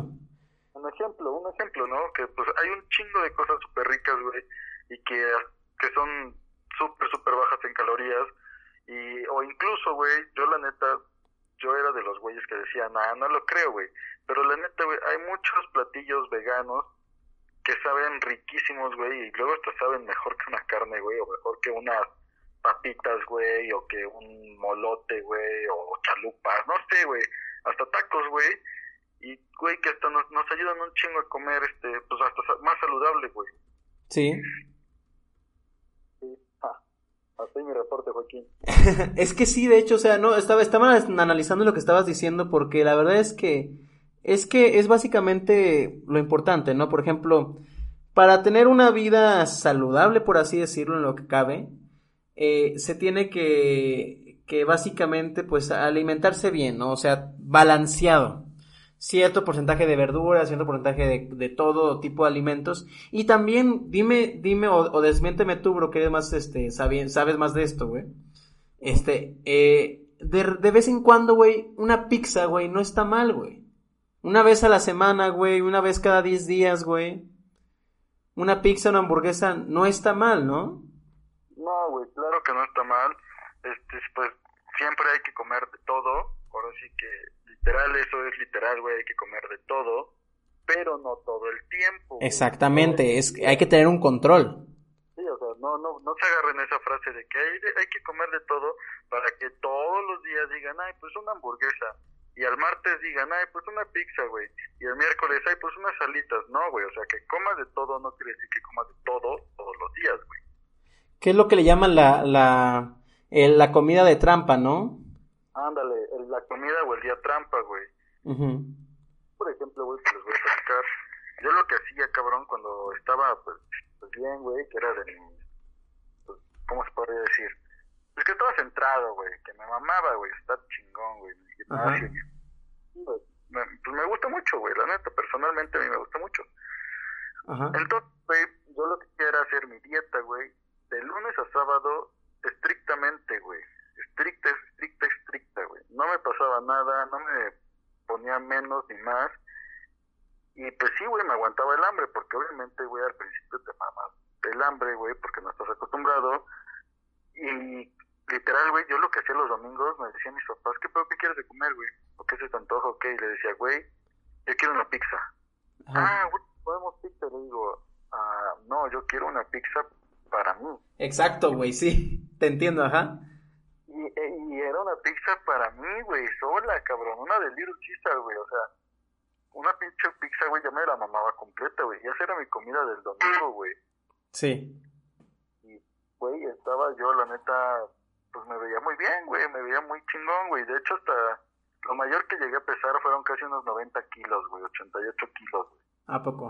Un ejemplo, un ejemplo, ¿no? Que pues hay un chingo de cosas súper ricas, güey, y que, que son súper, súper bajas en calorías. Y, o incluso, güey, yo la neta, yo era de los güeyes que decían, ah, no lo creo, güey. Pero la neta, güey, hay muchos platillos veganos que saben riquísimos, güey, y luego hasta saben mejor que una carne, güey, o mejor que unas papitas, güey, o que un molote, güey, o chalupas, no sé, güey, hasta tacos, güey, y, güey, que hasta nos, nos ayudan un chingo a comer, este, pues hasta más saludable, güey. Sí. Hasta mi reporte, Joaquín. Es que sí, de hecho, o sea, no, estaba, estaba analizando lo que estabas diciendo porque la verdad es que es que es básicamente lo importante, ¿no? Por ejemplo, para tener una vida saludable, por así decirlo, en lo que cabe, eh, se tiene que, que básicamente, pues, alimentarse bien, ¿no? O sea, balanceado. Cierto porcentaje de verduras, cierto porcentaje de, de todo tipo de alimentos. Y también, dime, dime, o, o desmiénteme tú, bro, que eres más, este, sabi- sabes más de esto, güey. Este, eh, de, de vez en cuando, güey, una pizza, güey, no está mal, güey. Una vez a la semana, güey, una vez cada 10 días, güey. Una pizza, una hamburguesa, no está mal, ¿no? No, güey, claro que no está mal. Este, pues siempre hay que comer de todo. Ahora sí que literal, eso es literal, güey, hay que comer de todo, pero no todo el tiempo. güey. Exactamente, es, hay que tener un control. Sí, o sea, no, no, no se agarren esa frase de que hay, hay que comer de todo para que todos los días digan, ay, pues una hamburguesa. Y al martes digan, ay, pues una pizza, güey. Y el miércoles, ay, pues unas salitas. No, güey, o sea, que comas de todo no quiere decir que comas de todo todos los días, güey. ¿Qué es lo que le llaman la, la, el- la comida de trampa, no? Ándale, el- la comida o el día trampa, güey. Ujú. Por ejemplo, güey, que les voy a platicar. Yo lo que hacía, cabrón, cuando estaba, pues, pues bien, güey, que era de mi, pues, ¿cómo se podría decir? Es que estaba centrado, güey, que me mamaba, güey, está chingón, güey, mi gimnasio. Me, pues me gusta mucho, güey, la neta, personalmente a mí me gusta mucho. Entonces, güey, yo lo que quería era hacer mi dieta, güey, de lunes a sábado, estrictamente, güey. Estricta, estricta, estricta, güey. No me pasaba nada, no me ponía menos ni más. Y pues sí, güey, me aguantaba el hambre, porque obviamente, güey, al principio te mamas el hambre, güey, porque no estás acostumbrado. Y literal, güey, yo lo que hacía los domingos, me decían mis papás, ¿qué, ¿qué quieres de comer, güey? ¿O qué se te antoja? Ok, y le decía, güey, yo quiero una pizza. Ah, güey, podemos pizza. Le digo, ah, no, yo quiero una pizza para mí. Exacto, güey, sí, te entiendo, ajá. Y, era una pizza para mí, güey, sola, cabrón, una de Little Caesar, güey, o sea, una pinche pizza, güey, ya me la mamaba completa, güey, esa era mi comida del domingo, güey. Sí. Y, güey, estaba yo, la neta, pues me veía muy bien, güey, me veía muy chingón, güey, de hecho hasta lo mayor que llegué a pesar fueron casi unos 90 kilos, güey, 88 kilos, güey. ¿A poco?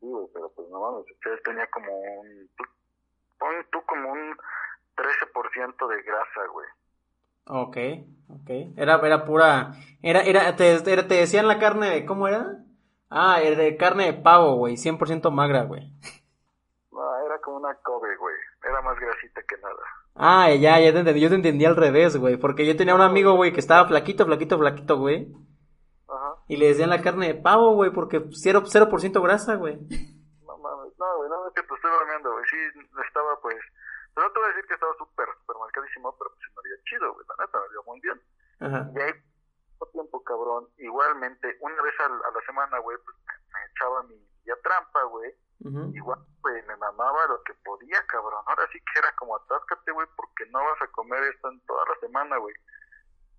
Sí, güey, pero pues no mames, ustedes tenía como un, pon tú como un 13% de grasa, güey. Ok, ok. Era, era pura, era, era, te, te decían la carne de, ¿cómo era? Ah, era de carne de pavo, güey, 100% magra, güey. No, era como una Kobe, güey, era más grasita que nada. Ah, ya, ya te entendí, yo te entendí al revés, güey, porque yo tenía un amigo, güey, que estaba flaquito, flaquito, flaquito, güey. Ajá. Y le decían la carne de pavo, güey, porque 0%, 0 grasa, güey. No mames, no, güey, no es que te estoy bromeando, güey, sí, estaba pues, no te voy a decir que estaba súper, súper marcadísimo, pero pues me veía chido, güey, la neta, me veía muy bien. Ajá. Y ahí, tiempo, cabrón, igualmente, una vez a, a la semana, güey, pues me, me echaba mi ya trampa, güey, igual, güey, me mamaba lo que podía, cabrón. Ahora sí que era como atáscate, güey, porque no vas a comer esto en toda la semana, güey.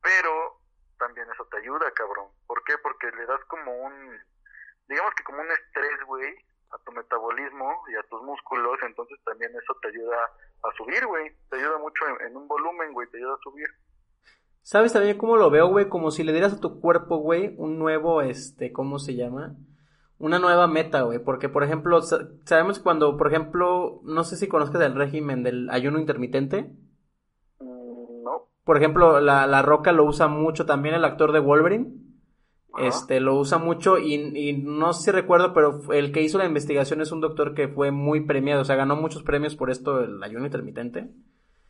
Pero también eso te ayuda, cabrón. ¿Por qué? Porque le das como un, digamos que como un estrés, güey, a tu metabolismo y a tus músculos. Entonces también eso te ayuda a subir, güey. Te ayuda mucho en, en un volumen, güey, te ayuda a subir. ¿Sabes también cómo lo veo, güey? Como si le dieras a tu cuerpo, güey, un nuevo, este, ¿cómo se llama? Una nueva meta, güey. Porque, por ejemplo, sa- sabemos cuando, por ejemplo, no sé si conozcas el régimen del ayuno intermitente. Mm, no. Por ejemplo, la, la Roca lo usa mucho también el actor de Wolverine. Ajá. Este, lo usa mucho y, y no sé si recuerdo, pero el que hizo la investigación es un doctor que fue muy premiado, o sea, ganó muchos premios por esto del ayuno intermitente.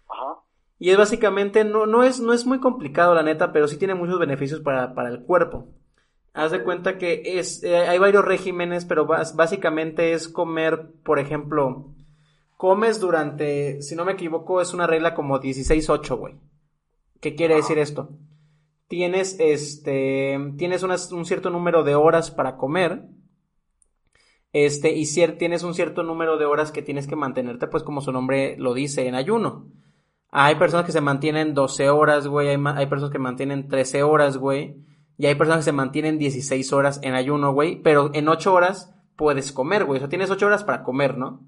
Ajá. Y es básicamente, no, no es, no es muy complicado la neta, pero sí tiene muchos beneficios para, para el cuerpo. Haz de cuenta que es, eh, hay varios regímenes, pero básicamente es comer, por ejemplo, comes durante, si no me equivoco, es una regla como 16-8, güey. ¿Qué quiere decir esto? Tienes, este, tienes unas- un cierto número de horas para comer, este, y cier- tienes un cierto número de horas que tienes que mantenerte, pues como su nombre lo dice, en ayuno. Hay personas que se mantienen 12 horas, güey. Hay, personas que mantienen 13 horas, güey. Y hay personas que se mantienen 16 horas en ayuno, güey. Pero en 8 horas puedes comer, güey. O sea, tienes 8 horas para comer, ¿no?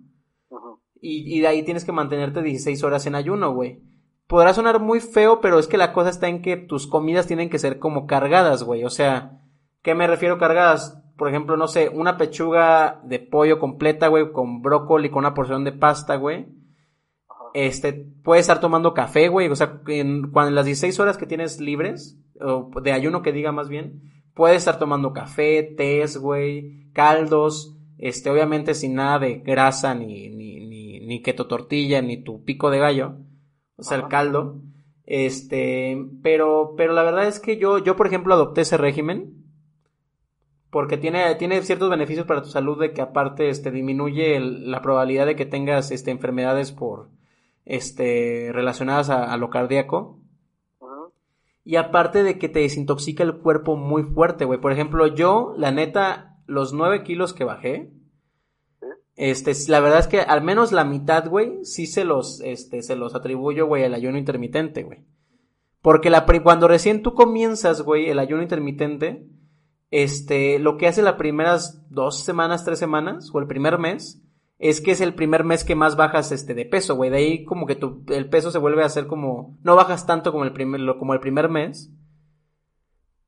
Y, y de ahí tienes que mantenerte 16 horas en ayuno, güey. Podrá sonar muy feo, pero es que la cosa está en que tus comidas tienen que ser como cargadas, güey. O sea, ¿qué me refiero cargadas? Por ejemplo, no sé, una pechuga de pollo completa, güey, con brócoli, con una porción de pasta, güey. Este, puedes estar tomando café, güey. O sea, en, cuando en las 16 horas que tienes libres, o de ayuno que diga más bien, puedes estar tomando café, tés, güey, caldos, este, obviamente sin nada de grasa, ni, ni, ni, ni keto tortilla, ni tu pico de gallo. O sea, el caldo. Este, pero, pero la verdad es que yo, yo, por ejemplo, adopté ese régimen. Porque tiene, tiene ciertos beneficios para tu salud de que aparte, este, disminuye el- la probabilidad de que tengas, este, enfermedades por, este, relacionadas a, a lo cardíaco. Y aparte de que te desintoxica el cuerpo muy fuerte, güey. Por ejemplo, yo, la neta, los 9 kilos que bajé. Este, la verdad es que al menos la mitad, güey, sí se los, este, se los atribuyo, güey, al ayuno intermitente, güey. Porque la, cuando recién tú comienzas, güey, el ayuno intermitente, este, lo que hace las primeras dos semanas, tres semanas, o el primer mes, es que es el primer mes que más bajas, este, de peso, güey. De ahí como que tu, el peso se vuelve a hacer como, no bajas tanto como el primer, como el primer mes.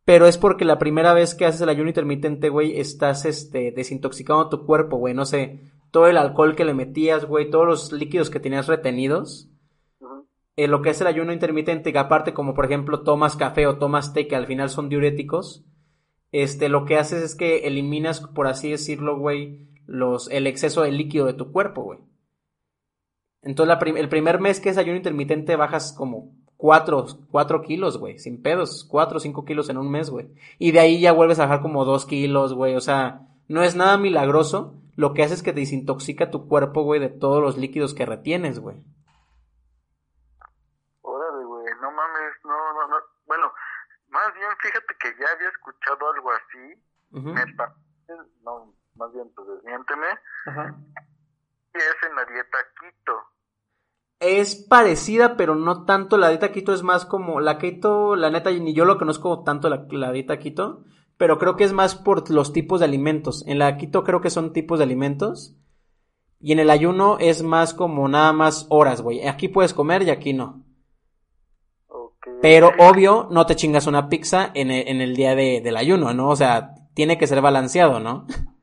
Pero es porque la primera vez que haces el ayuno intermitente, güey, estás, este, desintoxicando tu cuerpo, güey. No sé, todo el alcohol que le metías, güey, todos los líquidos que tenías retenidos. Eh, lo que es el ayuno intermitente, que aparte como por ejemplo tomas café o tomas té, que al final son diuréticos, este, lo que haces es que eliminas, por así decirlo, güey, los, el exceso de líquido de tu cuerpo, güey. Entonces el primer mes que es ayuno intermitente bajas como 4, 4 kilos, güey, sin pedos, 4 o 5 kilos en un mes, güey. Y de ahí ya vuelves a bajar como 2 kilos, güey, o sea, no es nada milagroso, lo que hace es que te desintoxica tu cuerpo, güey, de todos los líquidos que retienes, güey. Órale, güey, no mames, no, no, no, bueno, más bien fíjate que ya había escuchado algo así, me parece, no, más bien, pues desmiénteme, y es en la dieta keto es parecida, pero no tanto. La dieta keto es más como. La keto, la neta, ni yo lo conozco tanto la, la dieta keto. Pero creo que es más por los tipos de alimentos. En la keto creo que son tipos de alimentos. Y en el ayuno es más como nada más horas, güey. Aquí puedes comer y aquí no. Pero obvio, no te chingas una pizza en el, en el día de, del ayuno, ¿no? O sea, tiene que ser balanceado, ¿no?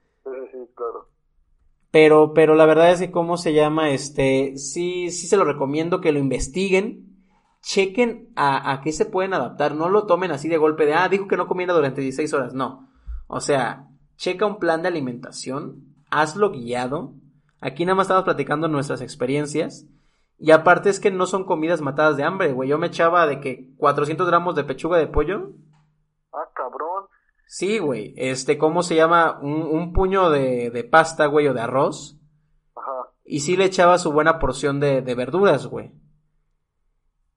Pero, pero la verdad es que, ¿cómo se llama? Este, sí, sí se lo recomiendo que lo investiguen. Chequen a, a qué se pueden adaptar. No lo tomen así de golpe de, ah, dijo que no comiera durante 16 horas. No. O sea, checa un plan de alimentación. Hazlo guiado. Aquí nada más estamos platicando nuestras experiencias. Y aparte es que no son comidas matadas de hambre, güey. Yo me echaba de que 400 gramos de pechuga de pollo. Ah, cabrón. Sí, güey. Este, ¿cómo se llama? Un, un puño de, de, pasta, güey, o de arroz. Ajá. Y sí le echaba su buena porción de, de verduras, güey.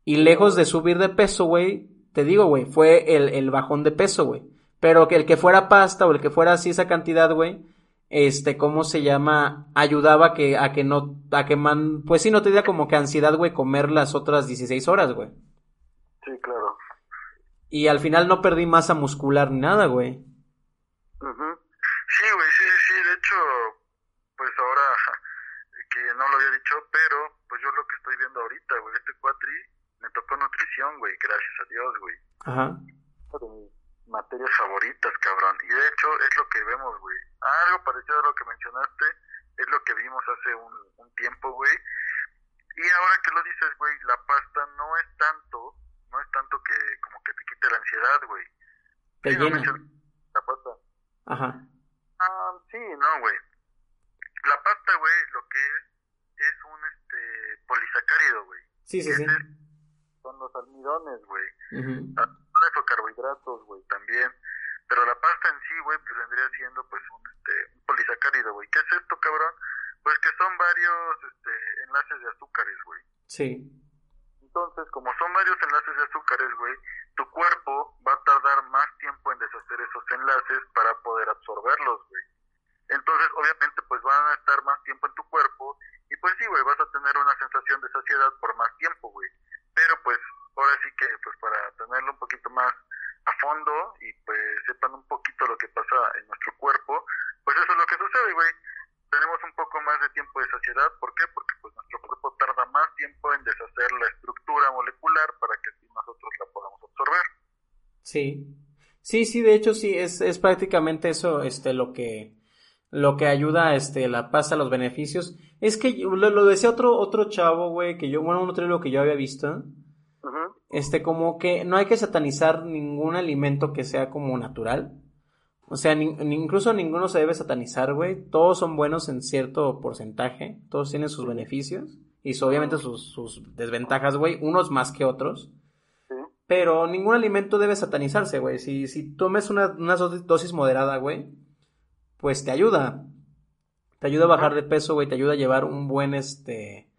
Y lejos de subir de peso, güey, te digo, güey, fue el, el bajón de peso, güey. Pero que el que fuera pasta o el que fuera así esa cantidad, güey, este, ¿cómo se llama? Ayudaba a que, a que no, a que man, pues sí, no te diera como que ansiedad, güey, comer las otras 16 horas, güey. Sí, claro. Y al final no perdí masa muscular ni nada, güey. Sí, güey, sí, sí, de hecho, pues ahora que no lo había dicho, pero pues yo lo que estoy viendo ahorita, güey, este cuatri me tocó nutrición, güey, gracias a Dios, güey. Ajá. De mis materias favoritas, cabrón. Y de hecho es lo que vemos, güey. Algo parecido a lo que mencionaste, es lo que vimos hace un, un tiempo, güey. Y ahora que lo dices, güey, la pasta no es tanto no es tanto que como que te quite la ansiedad, güey. Te llena. la pasta. Ajá. Ah, sí, no, güey. La pasta, güey, lo que es es un este polisacárido, güey. Sí, sí, sí. son los almidones, güey. Uh Son esos carbohidratos, güey, también. Pero la pasta en sí, güey, pues vendría siendo pues un este un polisacárido, güey. ¿Qué es esto, cabrón? Pues que son varios este enlaces de azúcares, güey. Sí. Entonces, como son varios enlaces de azúcares, güey, tu cuerpo va a tardar más tiempo en deshacer esos enlaces para poder absorberlos, güey. Entonces, obviamente, pues van a estar más tiempo en tu cuerpo y pues sí, güey, vas a tener una sensación de saciedad por más tiempo, güey. Pero pues, ahora sí que, pues para tenerlo un poquito más a fondo y pues sepan un poquito lo que pasa en nuestro cuerpo, pues eso es lo que sucede, güey tenemos un poco más de tiempo de saciedad. ¿Por qué? Porque pues nuestro cuerpo tarda más tiempo en deshacer la estructura molecular para que así nosotros la podamos absorber. Sí. Sí, sí, de hecho sí, es, es prácticamente eso, este, lo que, lo que ayuda, este, la pasta, los beneficios. Es que lo, lo decía otro, otro chavo, güey, que yo, bueno, otro lo que yo había visto. Este, como que no hay que satanizar ningún alimento que sea como natural. O sea, ni, incluso ninguno se debe satanizar, güey. Todos son buenos en cierto porcentaje. Todos tienen sus beneficios. Y obviamente sus, sus desventajas, güey. Unos más que otros. Pero ningún alimento debe satanizarse, güey. Si, si tomes una, una dosis moderada, güey, pues te ayuda. Te ayuda a bajar de peso, güey. Te ayuda a llevar un buen, este,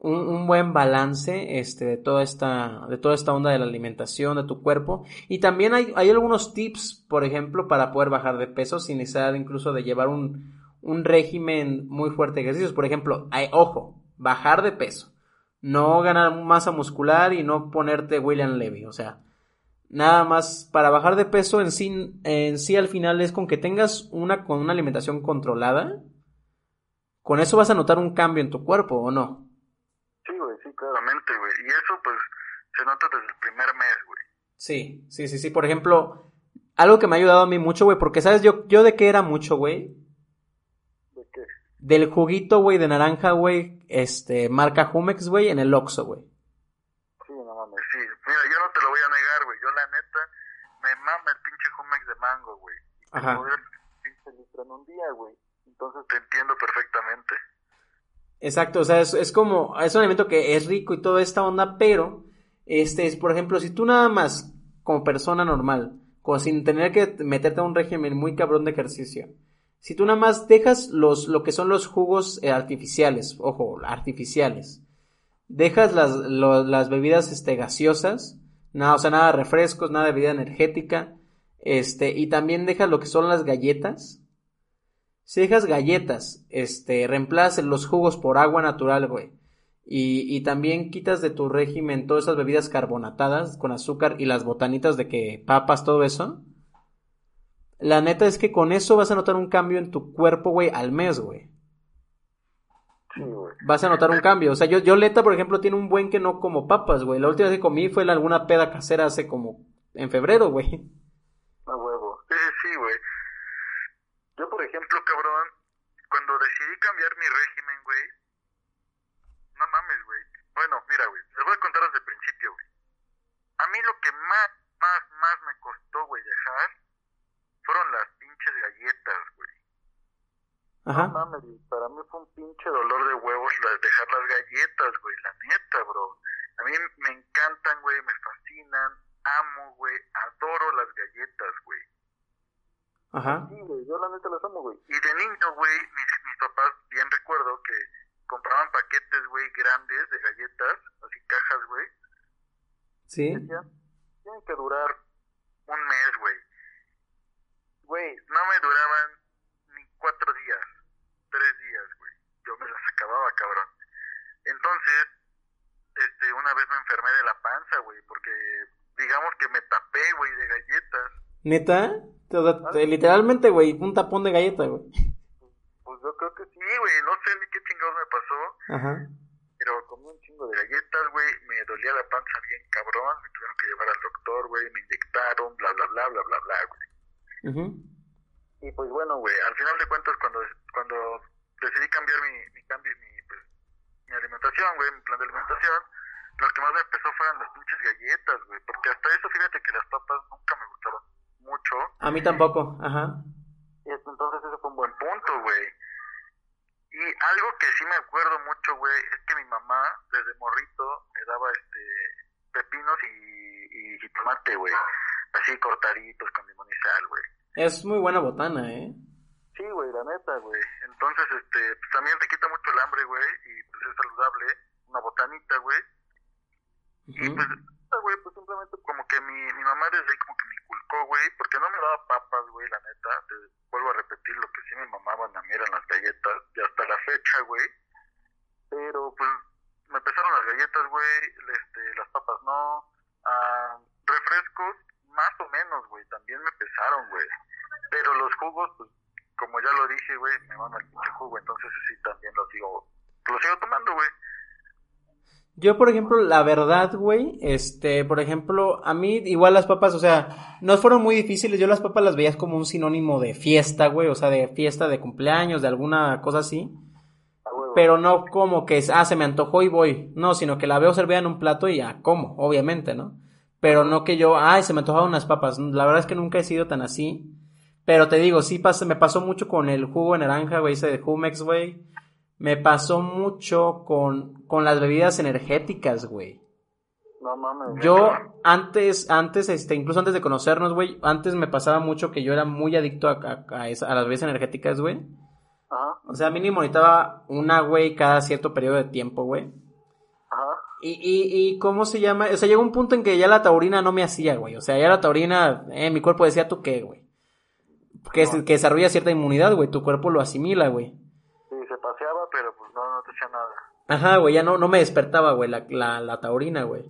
un, buen balance este, de, toda esta, de toda esta onda de la alimentación de tu cuerpo. Y también hay, hay algunos tips, por ejemplo, para poder bajar de peso sin necesidad incluso de llevar un, un régimen muy fuerte de ejercicios. Por ejemplo, hay, ojo, bajar de peso. No ganar masa muscular y no ponerte William Levy. O sea, nada más para bajar de peso en sí, en sí al final es con que tengas una, con una alimentación controlada. Con eso vas a notar un cambio en tu cuerpo, ¿o no? Claramente, güey. Y eso, pues, se nota desde el primer mes, güey. Sí, sí, sí, sí. Por ejemplo, algo que me ha ayudado a mí mucho, güey, porque, ¿sabes? Yo, yo de qué era mucho, güey. ¿De qué? Del juguito, güey, de naranja, güey, este, marca Jumex, güey, en el Oxxo, güey. Sí, no mames, sí. Mira, yo no te lo voy a negar, güey. Yo, la neta, me mama el pinche Jumex de mango, güey. Ajá. Poder pinche litro en un día, güey. Entonces te entiendo perfectamente. Exacto, o sea, es, como, es un alimento que es rico y toda esta onda, pero, este es, por ejemplo, si tú nada más, como persona normal, como sin tener que meterte a un régimen muy cabrón de ejercicio, si tú nada más dejas los, lo que son los jugos eh, artificiales, ojo, artificiales, dejas las, las bebidas este, gaseosas, nada, o sea, nada refrescos, nada de bebida energética, este, y también dejas lo que son las galletas, si dejas galletas, este, reemplazas los jugos por agua natural, güey. Y, y también quitas de tu régimen todas esas bebidas carbonatadas con azúcar y las botanitas de que papas, todo eso. La neta es que con eso vas a notar un cambio en tu cuerpo, güey, al mes, güey. Sí, güey. Vas a notar un cambio. O sea, yo, yo Leta, por ejemplo, tiene un buen que no como papas, güey. La última vez que comí fue en alguna peda casera hace como en febrero, güey. A huevo. Sí, sí, sí, güey. Yo, por ejemplo, cabrón, cuando decidí cambiar mi régimen, güey, no mames, güey. Bueno, mira, güey, les voy a contar desde el principio, güey. A mí lo que más, más, más me costó, güey, dejar fueron las pinches galletas, güey. Ajá. No mames, güey, para mí fue un pinche dolor de huevos dejar las galletas, güey, la neta, bro. A mí me encantan, güey, me fascinan, amo, güey, adoro las galletas, güey. Ajá. Sí, güey, yo la neta las amo, güey. Y de niño, güey, mis, mis papás, bien recuerdo que compraban paquetes, güey, grandes de galletas, así cajas, güey. Sí. Decían, tienen que durar un mes, güey. Güey, no me duraban ni cuatro días, tres días, güey. Yo me las acababa, cabrón. Entonces, este, una vez me enfermé de la panza, güey, porque digamos que me tapé, güey, de galletas. ¿Neta? O sea, te- literalmente, güey, un tapón de galleta, güey. Pues yo creo que sí, güey, no sé ni qué chingados me pasó. Ajá. Pero comí un chingo de galletas, güey, me dolía la panza bien cabrón, me tuvieron que llevar al doctor, güey, me inyectaron, bla, bla, bla, bla, bla, bla, güey. Ujú. Y pues bueno, güey, al final de cuentas cuando, cuando decidí cambiar mi, mi cambio, mi, pues, mi alimentación, güey, mi plan de alimentación, lo que más me empezó fueron las pinches galletas, güey, porque hasta eso fíjate que las papas nunca me mucho, A mí tampoco, ajá. entonces eso fue un buen punto, güey. Y algo que sí me acuerdo mucho, güey, es que mi mamá, desde morrito, me daba este pepinos y, y jitomate, güey. Así cortaditos con limón y sal, güey. Es muy buena botana, ¿eh? Sí, güey, la neta, güey. Entonces, este, pues también te quita mucho el hambre, güey, y pues es saludable. Una botanita, güey. Y pues, güey, pues simplemente como que mi, mi mamá desde ahí como que me inculcó, güey, porque no me daba papas, güey, la neta. Vuelvo a repetir, lo que sí me mamaban a mí eran las galletas, y hasta la fecha, güey. Pero, pues, me pesaron las galletas, güey, este, las papas no. Ah, refrescos, más o menos, güey, también me pesaron, güey. Pero los jugos, pues, como ya lo dije, güey, me van al pinche jugo, entonces sí también lo sigo, lo sigo tomando, güey. Yo, por ejemplo, la verdad, güey, este, por ejemplo, a mí igual las papas, o sea, no fueron muy difíciles, yo las papas las veías como un sinónimo de fiesta, güey, o sea, de fiesta de cumpleaños, de alguna cosa así, A huevo. pero no como que es, ah, se me antojó y voy, no, sino que la veo servida en un plato y ya como, obviamente, ¿no? Pero no que yo, ay, se me antojaron unas papas, la verdad es que nunca he sido tan así, pero te digo, sí pas- me pasó mucho con el jugo de naranja, güey, ese de Jumex, güey, me pasó mucho con, con las bebidas energéticas, güey. No mames. Yo antes, antes, este, incluso antes de conocernos, güey, antes me pasaba mucho que yo era muy adicto a, a, a esa- a las bebidas energéticas, güey. Ajá, O sea, mínimo necesitaba una, güey, cada cierto periodo de tiempo, güey. ajá. Y, y, y, ¿cómo se llama? O sea, llegó un punto en que ya la taurina no me hacía, güey. O sea, ya la taurina, eh, mi cuerpo decía, ¿tú qué, güey? Que, que desarrolla cierta inmunidad, güey. Tu cuerpo lo asimila, güey. Pero pues no, no te hacía nada. Ajá, güey, ya no, no me despertaba, güey, la, la, la taurina, güey.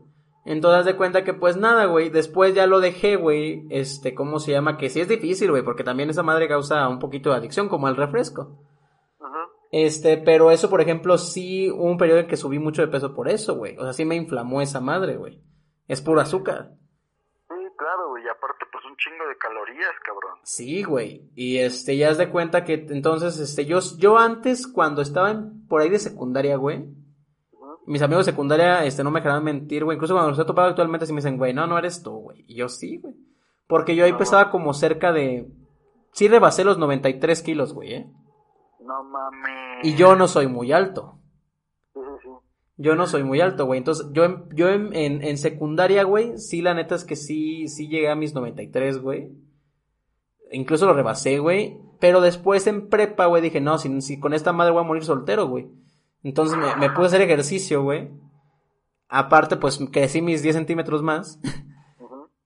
Entonces, de cuenta que, pues nada, güey, después ya lo dejé, güey, este, ¿cómo se llama? Que sí es difícil, güey, porque también esa madre causa un poquito de adicción, como el refresco. Ajá. Este, pero eso, por ejemplo, sí hubo un periodo en que subí mucho de peso por eso, güey. O sea, sí me inflamó esa madre, güey. Es puro azúcar. Y aparte pues un chingo de calorías, cabrón. Sí, güey. Y este, ya haz de cuenta que entonces, este, yo, yo antes, cuando estaba en- por ahí de secundaria, güey, mis amigos de secundaria, este, no me dejaban mentir, güey. Incluso cuando los he topado actualmente, sí me dicen, güey, no, no eres tú, güey. Y yo sí, güey. Porque yo ahí No. pesaba como cerca de. Sí, rebasé los 93 kilos, güey, ¿eh? No mames. Y yo no soy muy alto. Yo no soy muy alto, güey. Entonces, yo, en, yo en, en, en secundaria, güey, sí, la neta es que sí, sí llegué a mis 93, güey. Incluso lo rebasé, güey. Pero después en prepa, güey, dije, no, si, si con esta madre voy a morir soltero, güey. Entonces me, me pude hacer ejercicio, güey. Aparte, pues crecí mis 10 centímetros más.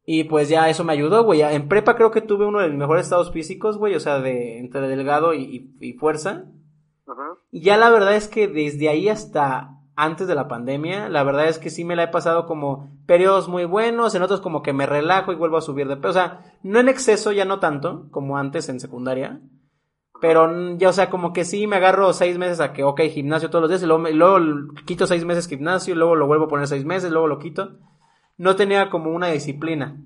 Y pues ya eso me ayudó, güey. En prepa creo que tuve uno de mis mejores estados físicos, güey. O sea, de entre delgado y, y, fuerza. Y ya la verdad es que desde ahí hasta antes de la pandemia, la verdad es que sí me la he pasado como periodos muy buenos, en otros como que me relajo y vuelvo a subir de peso. O sea, no en exceso, ya no tanto como antes en secundaria. Pero ya, o sea, como que sí me agarro seis meses a que, ok, gimnasio todos los días, y luego, luego quito seis meses gimnasio, y luego lo vuelvo a poner seis meses, luego lo quito no tenía como una disciplina.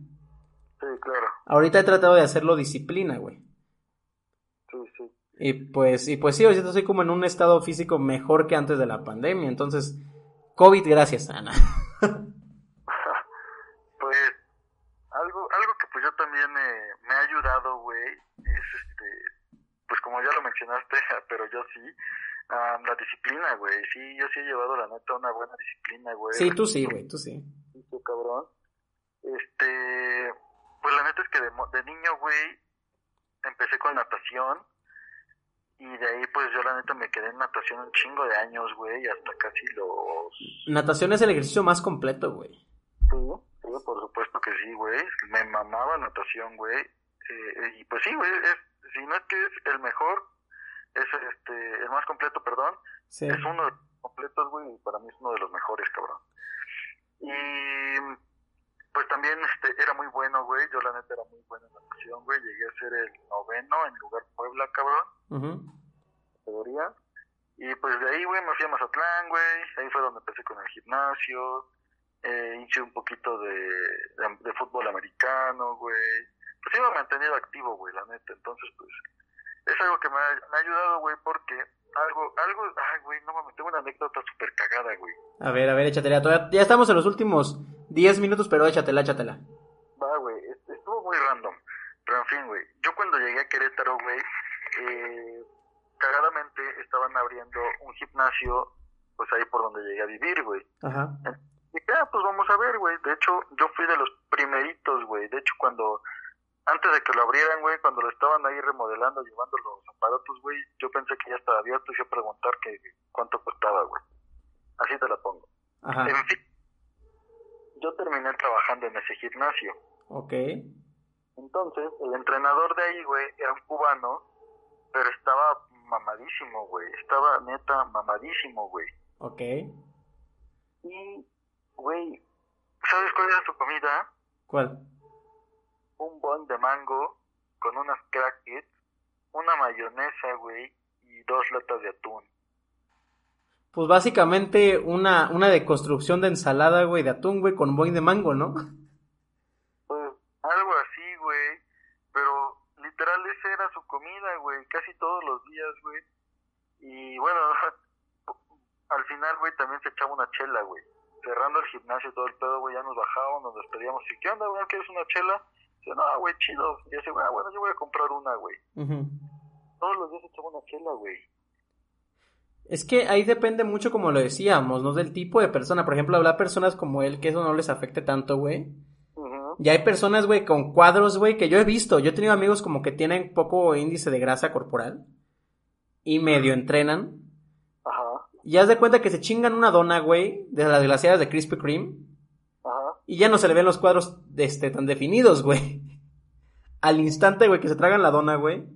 Sí, claro. Ahorita he tratado de hacerlo disciplina, güey. Y pues, y pues sí, ahorita estoy como en un estado físico mejor que antes de la pandemia. Entonces, COVID, gracias, Ana. pues, algo, algo que pues yo también eh, me ha ayudado, güey, es este, pues como ya lo mencionaste, pero yo sí, la disciplina, güey. Sí, yo sí he llevado la neta una buena disciplina, güey. Sí, tú sí, güey, tú sí cabrón. Este, pues la neta es que de, de niño, güey, empecé con natación. Y de ahí, pues yo la neta me quedé en natación un chingo de años, güey, hasta casi los. Natación es el ejercicio más completo, güey. Sí, sí, por supuesto que sí, güey. Me mamaba natación, güey. Eh, y pues sí, güey, si no es que es el mejor, es este, el más completo, perdón. Es uno de los completos, güey, y para mí es uno de los mejores, cabrón. Y pues también este era muy bueno, güey. Yo la neta era muy bueno en la natación, güey. Llegué a ser el noveno en lugar Puebla, cabrón. Categoría. Y pues de ahí, güey, me fui a Mazatlán, güey. Ahí fue donde empecé con el gimnasio. Eh, hice un poquito de, de, fútbol americano, güey. Pues sí me he mantenido activo, güey, la neta. Entonces, pues, es algo que me ha, me ha ayudado, güey, porque algo, algo, ay, güey, no mames, tengo una anécdota súper cagada, güey. A ver, a ver, échatela. Todavía, ya estamos en los últimos 10 minutos, pero échatela, échatela. Va, güey, estuvo muy random. Pero en fin, güey, yo cuando llegué a Querétaro, güey, eh, cagadamente estaban abriendo un gimnasio, pues ahí por donde llegué a vivir, güey. Ajá. Y ya, ah, pues vamos a ver, güey. De hecho, yo fui de los primeritos, güey. De hecho, cuando antes de que lo abrieran, güey, cuando lo estaban ahí remodelando, llevando los aparatos, güey, yo pensé que ya estaba abierto y fui a preguntar que cuánto costaba, güey. Así te la pongo. Ajá. En fin, yo terminé trabajando en ese gimnasio. Ok. Entonces, el entrenador de ahí, güey, era un cubano, pero estaba mamadísimo, güey. Estaba neta mamadísimo, güey. Ok. Y, güey, ¿sabes cuál era su comida? ¿Cuál? un bon de mango con unas crackers, una mayonesa, güey, y dos latas de atún. Pues básicamente una, una deconstrucción de ensalada, güey, de atún, güey, con boing de mango, ¿no? Pues algo así, güey. Pero literal esa era su comida, güey, casi todos los días, güey. Y bueno, al final, güey, también se echaba una chela, güey. Cerrando el gimnasio todo el pedo, güey, ya nos bajábamos, nos despedíamos. ¿Y qué onda, güey? ¿Quieres una chela? no, güey, chido. Y yo decía, ah, bueno, yo voy a comprar una, güey. Todos los días echaba una chela, güey. Es que ahí depende mucho, como lo decíamos, ¿no? Del tipo de persona. Por ejemplo, habrá personas como él que eso no les afecte tanto, güey. Y hay personas, güey, con cuadros, güey, que yo he visto. Yo he tenido amigos como que tienen poco índice de grasa corporal. Y medio entrenan. Ajá. Y haz de cuenta que se chingan una dona, güey, de las glaciadas de Krispy Kreme. Y ya no se le ven los cuadros este, tan definidos, güey. Al instante, güey, que se tragan la dona, güey.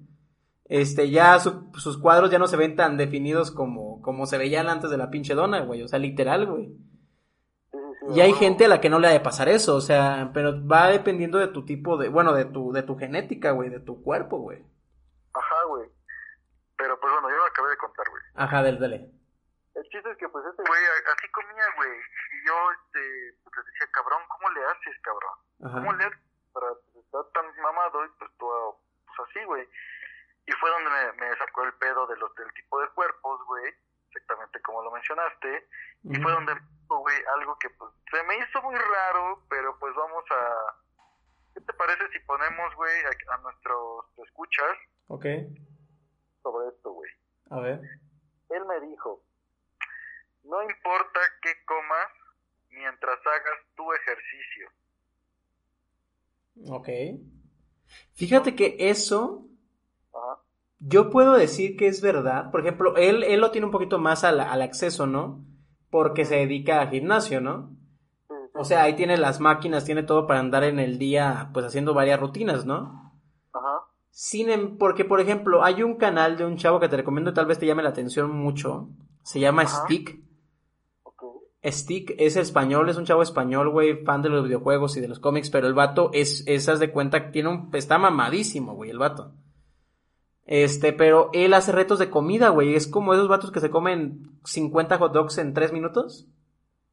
Este, ya sus cuadros ya no se ven tan definidos como, como se veían antes de la pinche dona, güey. O sea, literal, güey. y hay gente a la que no le ha de pasar eso, o sea, pero va dependiendo de tu tipo de, bueno, de tu, de tu genética, güey, de tu cuerpo, güey. Ajá, güey. Pero pues bueno, yo lo acabé de contar, güey. Ajá, dale, dale. El chiste es que pues este güey así comía, güey. Y yo, este, pues le decía, cabrón, ¿cómo le haces, cabrón? ¿Cómo le haces para estar tan mamado? Y pues tú, pues así, güey. Y fue donde me, me, sacó el pedo de los, del tipo de cuerpos, güey. Exactamente como lo mencionaste. Y fue donde güey, algo que pues se me hizo muy raro, pero pues vamos a... ¿Qué te parece si ponemos, güey, a, a nuestros escuchas? Ok. Sobre esto, güey. A ver. Él me dijo, No importa qué comas mientras hagas tu ejercicio. Ok. Fíjate que eso. Yo puedo decir que es verdad. Por ejemplo, él, él lo tiene un poquito más al, al acceso, ¿no? Porque se dedica al gimnasio, ¿no? O sea, ahí tiene las máquinas, tiene todo para andar en el día, pues haciendo varias rutinas, ¿no? Ajá. Sin, em- porque, por ejemplo, hay un canal de un chavo que te recomiendo, tal vez te llame la atención mucho. Se llama Ajá. Stick. Stick es español, es un chavo español, güey, fan de los videojuegos y de los cómics, pero el vato es, esas de cuenta, tiene un, está mamadísimo, güey, el vato. Este, pero él hace retos de comida, güey, es como esos vatos que se comen 50 hot dogs en 3 minutos,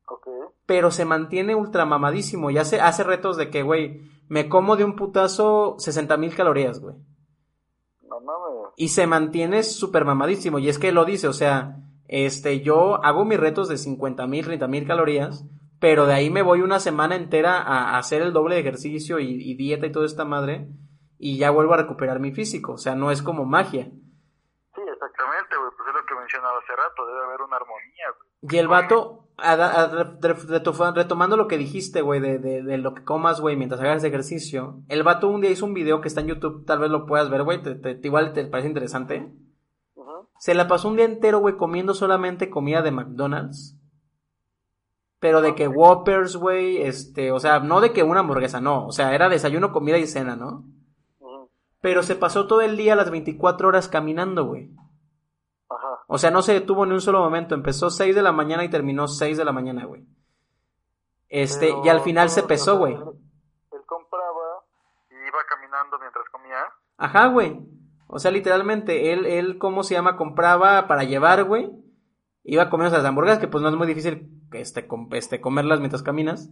Ok. pero se mantiene ultra mamadísimo y hace, hace retos de que, güey, me como de un putazo 60 mil calorías, güey. No mames. Y se mantiene súper mamadísimo. Y es que lo dice, o sea, este, yo hago mis retos de 50 mil, 30 mil calorías, pero de ahí me voy una semana entera a, a hacer el doble de ejercicio y, y dieta y toda esta madre, y ya vuelvo a recuperar mi físico. O sea, no es como magia. Sí, exactamente, güey. Pues es lo que mencionaba hace rato. Debe haber una armonía, güey. Y el vato, a- a- retomando lo que dijiste, güey, de, de, de lo que comas, güey, mientras hagas ejercicio, el vato un día hizo un video que está en YouTube, tal vez lo puedas ver, güey, te, igual te parece interesante. Se la pasó un día entero, güey, comiendo solamente comida de McDonald's. Pero de que Whoppers, güey, este, o sea, no de que una hamburguesa, no. O sea, era desayuno, comida y cena, ¿no? Pero se pasó todo el día, las 24 horas caminando, güey. Ajá. O sea, no se detuvo ni un solo momento. Empezó 6 de la mañana y terminó 6 de la mañana, güey. Este, Pero, y al final se pesó, güey. Él, él compraba y iba caminando mientras comía. Ajá, güey. O sea, literalmente, él, él, ¿cómo se llama? Compraba para llevar, güey. Iba comiendo esas hamburguesas, que pues no es muy difícil, este, com- este, comerlas mientras caminas.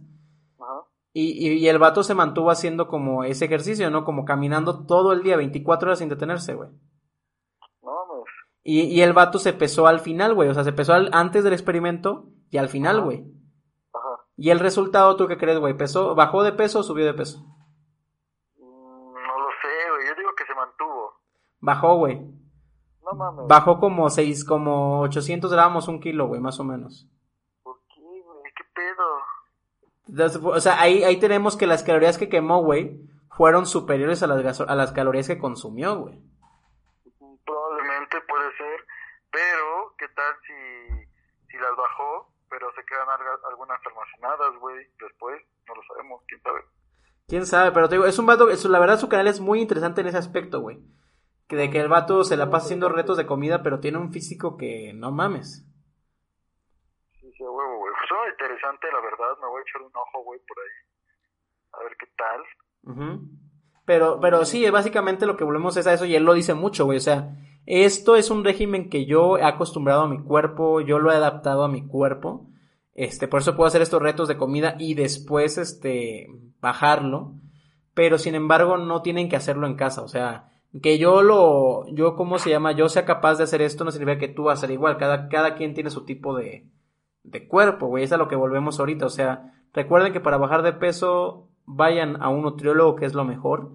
Y, y, el vato se mantuvo haciendo como ese ejercicio, ¿no? Como caminando todo el día, 24 horas sin detenerse, güey. No mames. Y, y el vato se pesó al final, güey. O sea, se pesó al- antes del experimento y al final, güey. Ajá. Y el resultado, ¿tú qué crees, güey? ¿Pesó, bajó de peso o subió de peso? Mm, No lo sé, güey. Yo digo que se mantuvo. Bajó, güey. No mames. Bajó como seis, como 800 gramos, un kilo, güey, más o menos. ¿Por qué, güey? ¿Qué pedo? O sea, ahí, ahí tenemos que las calorías que quemó, güey, fueron superiores a las, a las calorías que consumió, güey. Probablemente puede ser. Pero, ¿qué tal si, si las bajó, pero se quedan algunas almacenadas, güey? Después, no lo sabemos, quién sabe. Quién sabe, pero te digo, es un vato, es- la verdad su canal es muy interesante en ese aspecto, güey. Que de que el vato se la pasa haciendo retos de comida, pero tiene un físico que no mames. Sí, sí, a huevo, güey. Pues suena interesante, la verdad. Me voy a echar un ojo, güey, por ahí. A ver qué tal. Pero, pero sí, básicamente lo que volvemos es a eso y él lo dice mucho, güey. O sea, esto es un régimen que yo he acostumbrado a mi cuerpo, yo lo he adaptado a mi cuerpo. Este, por eso puedo hacer estos retos de comida y después, este, bajarlo. Pero sin embargo, no tienen que hacerlo en casa. O sea, que yo lo, yo, ¿cómo se llama? Yo sea capaz de hacer esto no significa que tú vas a ser igual. Cada, cada quien tiene su tipo de, de cuerpo, güey. Es a lo que volvemos ahorita. O sea, recuerden que para bajar de peso, vayan a un nutriólogo, que es lo mejor.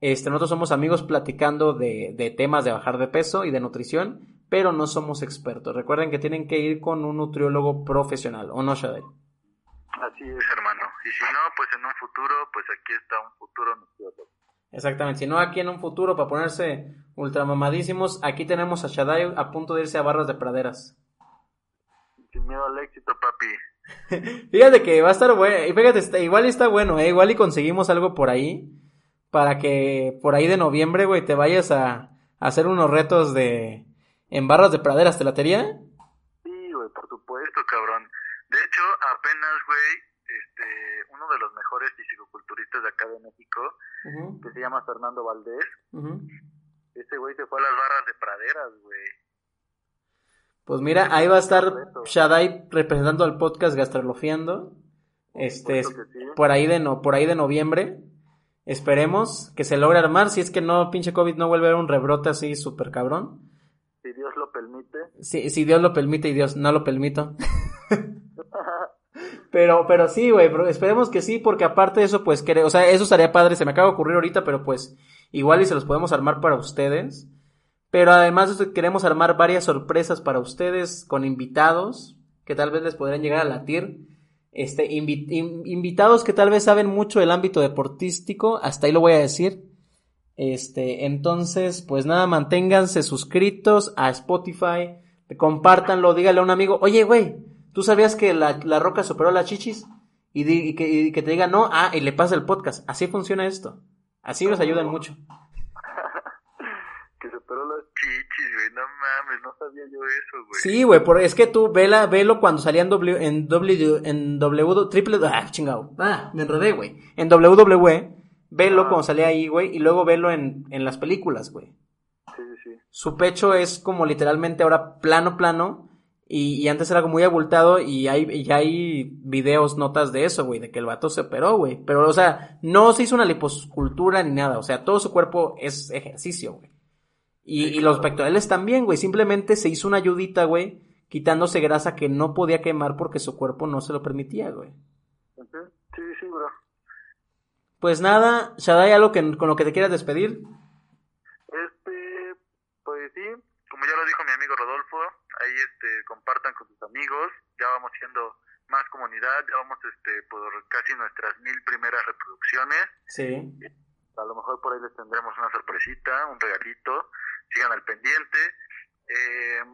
Este, nosotros somos amigos platicando de, de temas de bajar de peso y de nutrición, pero no somos expertos. Recuerden que tienen que ir con un nutriólogo profesional, ¿o no, Shadel? Así es, hermano. Y si no, pues en un futuro, pues aquí está un futuro nutriólogo. Exactamente. Si no, aquí en un futuro, para ponerse ultramamadísimos, aquí tenemos a Shadai a punto de irse a barras de praderas. Sin miedo al éxito, papi. Fíjate que va a estar bueno. Y fíjate, está- igual y está bueno, ¿eh? Igual y conseguimos algo por ahí. Para que por ahí de noviembre, güey, te vayas a, a hacer unos retos de. En barras de praderas, ¿te latería? Sí, güey, por supuesto, cabrón. De hecho, apenas, güey, este, uno de los mejores fisicoculturistas de acá de México, que se llama Fernando Valdés, ujú. ese güey se fue a las barras de praderas, güey. Pues mira, ahí va a estar Shadai representando al podcast Gastrolofiando. Este, que sí. por ahí de no, por ahí de noviembre. Esperemos que se logre armar. Si es que no, pinche COVID no vuelve a haber un rebrote así súper cabrón. Si Dios lo permite. Si, si Dios lo permite y Dios no lo permito. Pero, pero sí, güey, esperemos que sí, porque aparte de eso, pues, quere- o sea, eso estaría padre, se me acaba de ocurrir ahorita, pero pues, igual y se los podemos armar para ustedes. Pero además queremos armar varias sorpresas para ustedes con invitados que tal vez les podrían llegar a latir. Este, invitados que tal vez saben mucho del ámbito deportístico, hasta ahí lo voy a decir. Este, entonces, pues nada, manténganse suscritos a Spotify, compártanlo, dígale a un amigo, oye, güey, ¿tú sabías que la, la roca superó a las chichis? Y, que, que, te diga no, ah, y le pasa el podcast. Así funciona esto. Así nos ayudan mucho. Chichis, güey, no mames, no sabía yo eso, güey. Sí, güey, es que tú vela, velo cuando salía en W, en W, en W, triple, ah, chingado, ah, me enredé, güey. En WWE, velo ah. cuando salía ahí, güey, y luego velo en, en las películas, güey. Sí, sí, sí. Su pecho es como literalmente ahora plano, plano, y, antes era como muy abultado y hay, y hay videos, notas de eso, güey, de que el vato se operó, güey. Pero, o sea, no se hizo una liposcultura ni nada. O sea, todo su cuerpo es ejercicio, güey. Y, y los pectorales también, güey. Simplemente se hizo una ayudita, güey, quitándose grasa que no podía quemar porque su cuerpo no se lo permitía, güey. Sí, sí, bro. Pues nada, Shadai, ¿algo que, con lo que te quieras despedir? Este, pues sí, como ya lo dijo mi amigo Rodolfo, ahí este compartan con sus amigos, ya vamos siendo más comunidad, ya vamos este por casi nuestras mil primeras reproducciones. Sí. A lo mejor por ahí les tendremos una sorpresita, un regalito, sigan al pendiente. Eh,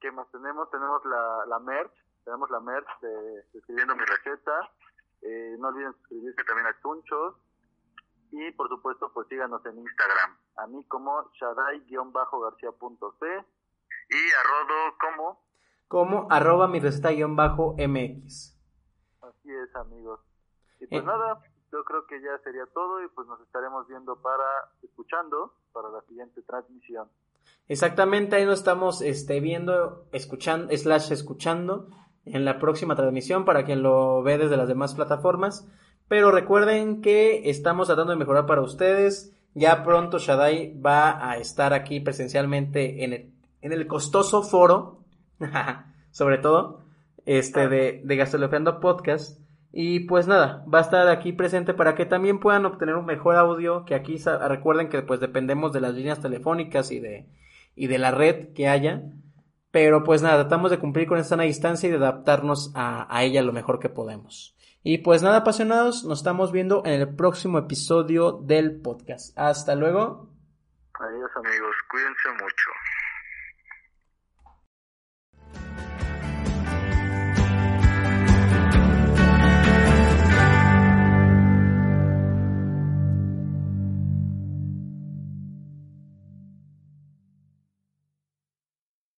¿Qué más tenemos? Tenemos la, la merch, tenemos la merch de, Escribiendo mi receta. Eh, no olviden suscribirse también a Chunchos. Y por supuesto, pues síganos en Instagram. A mí como shadai-garcía.c y a Rodo como como arroba mi receta guion bajo mx así es amigos y pues eh. nada yo creo que ya sería todo y pues nos estaremos viendo para escuchando para la siguiente transmisión. Exactamente ahí nos estamos este viendo escuchando slash escuchando en la próxima transmisión para quien lo ve desde las demás plataformas. Pero recuerden que estamos tratando de mejorar para ustedes. Ya pronto Shadai va a estar aquí presencialmente en el en el costoso foro, sobre todo, este de, de Podcast. Y pues nada, va a estar aquí presente para que también puedan obtener un mejor audio, que aquí recuerden que pues dependemos de las líneas telefónicas y de, y de la red que haya. Pero pues nada, tratamos de cumplir con esta distancia y de adaptarnos a, a ella lo mejor que podemos. Y pues nada, apasionados, nos estamos viendo en el próximo episodio del podcast. Hasta luego. Adiós amigos, cuídense mucho.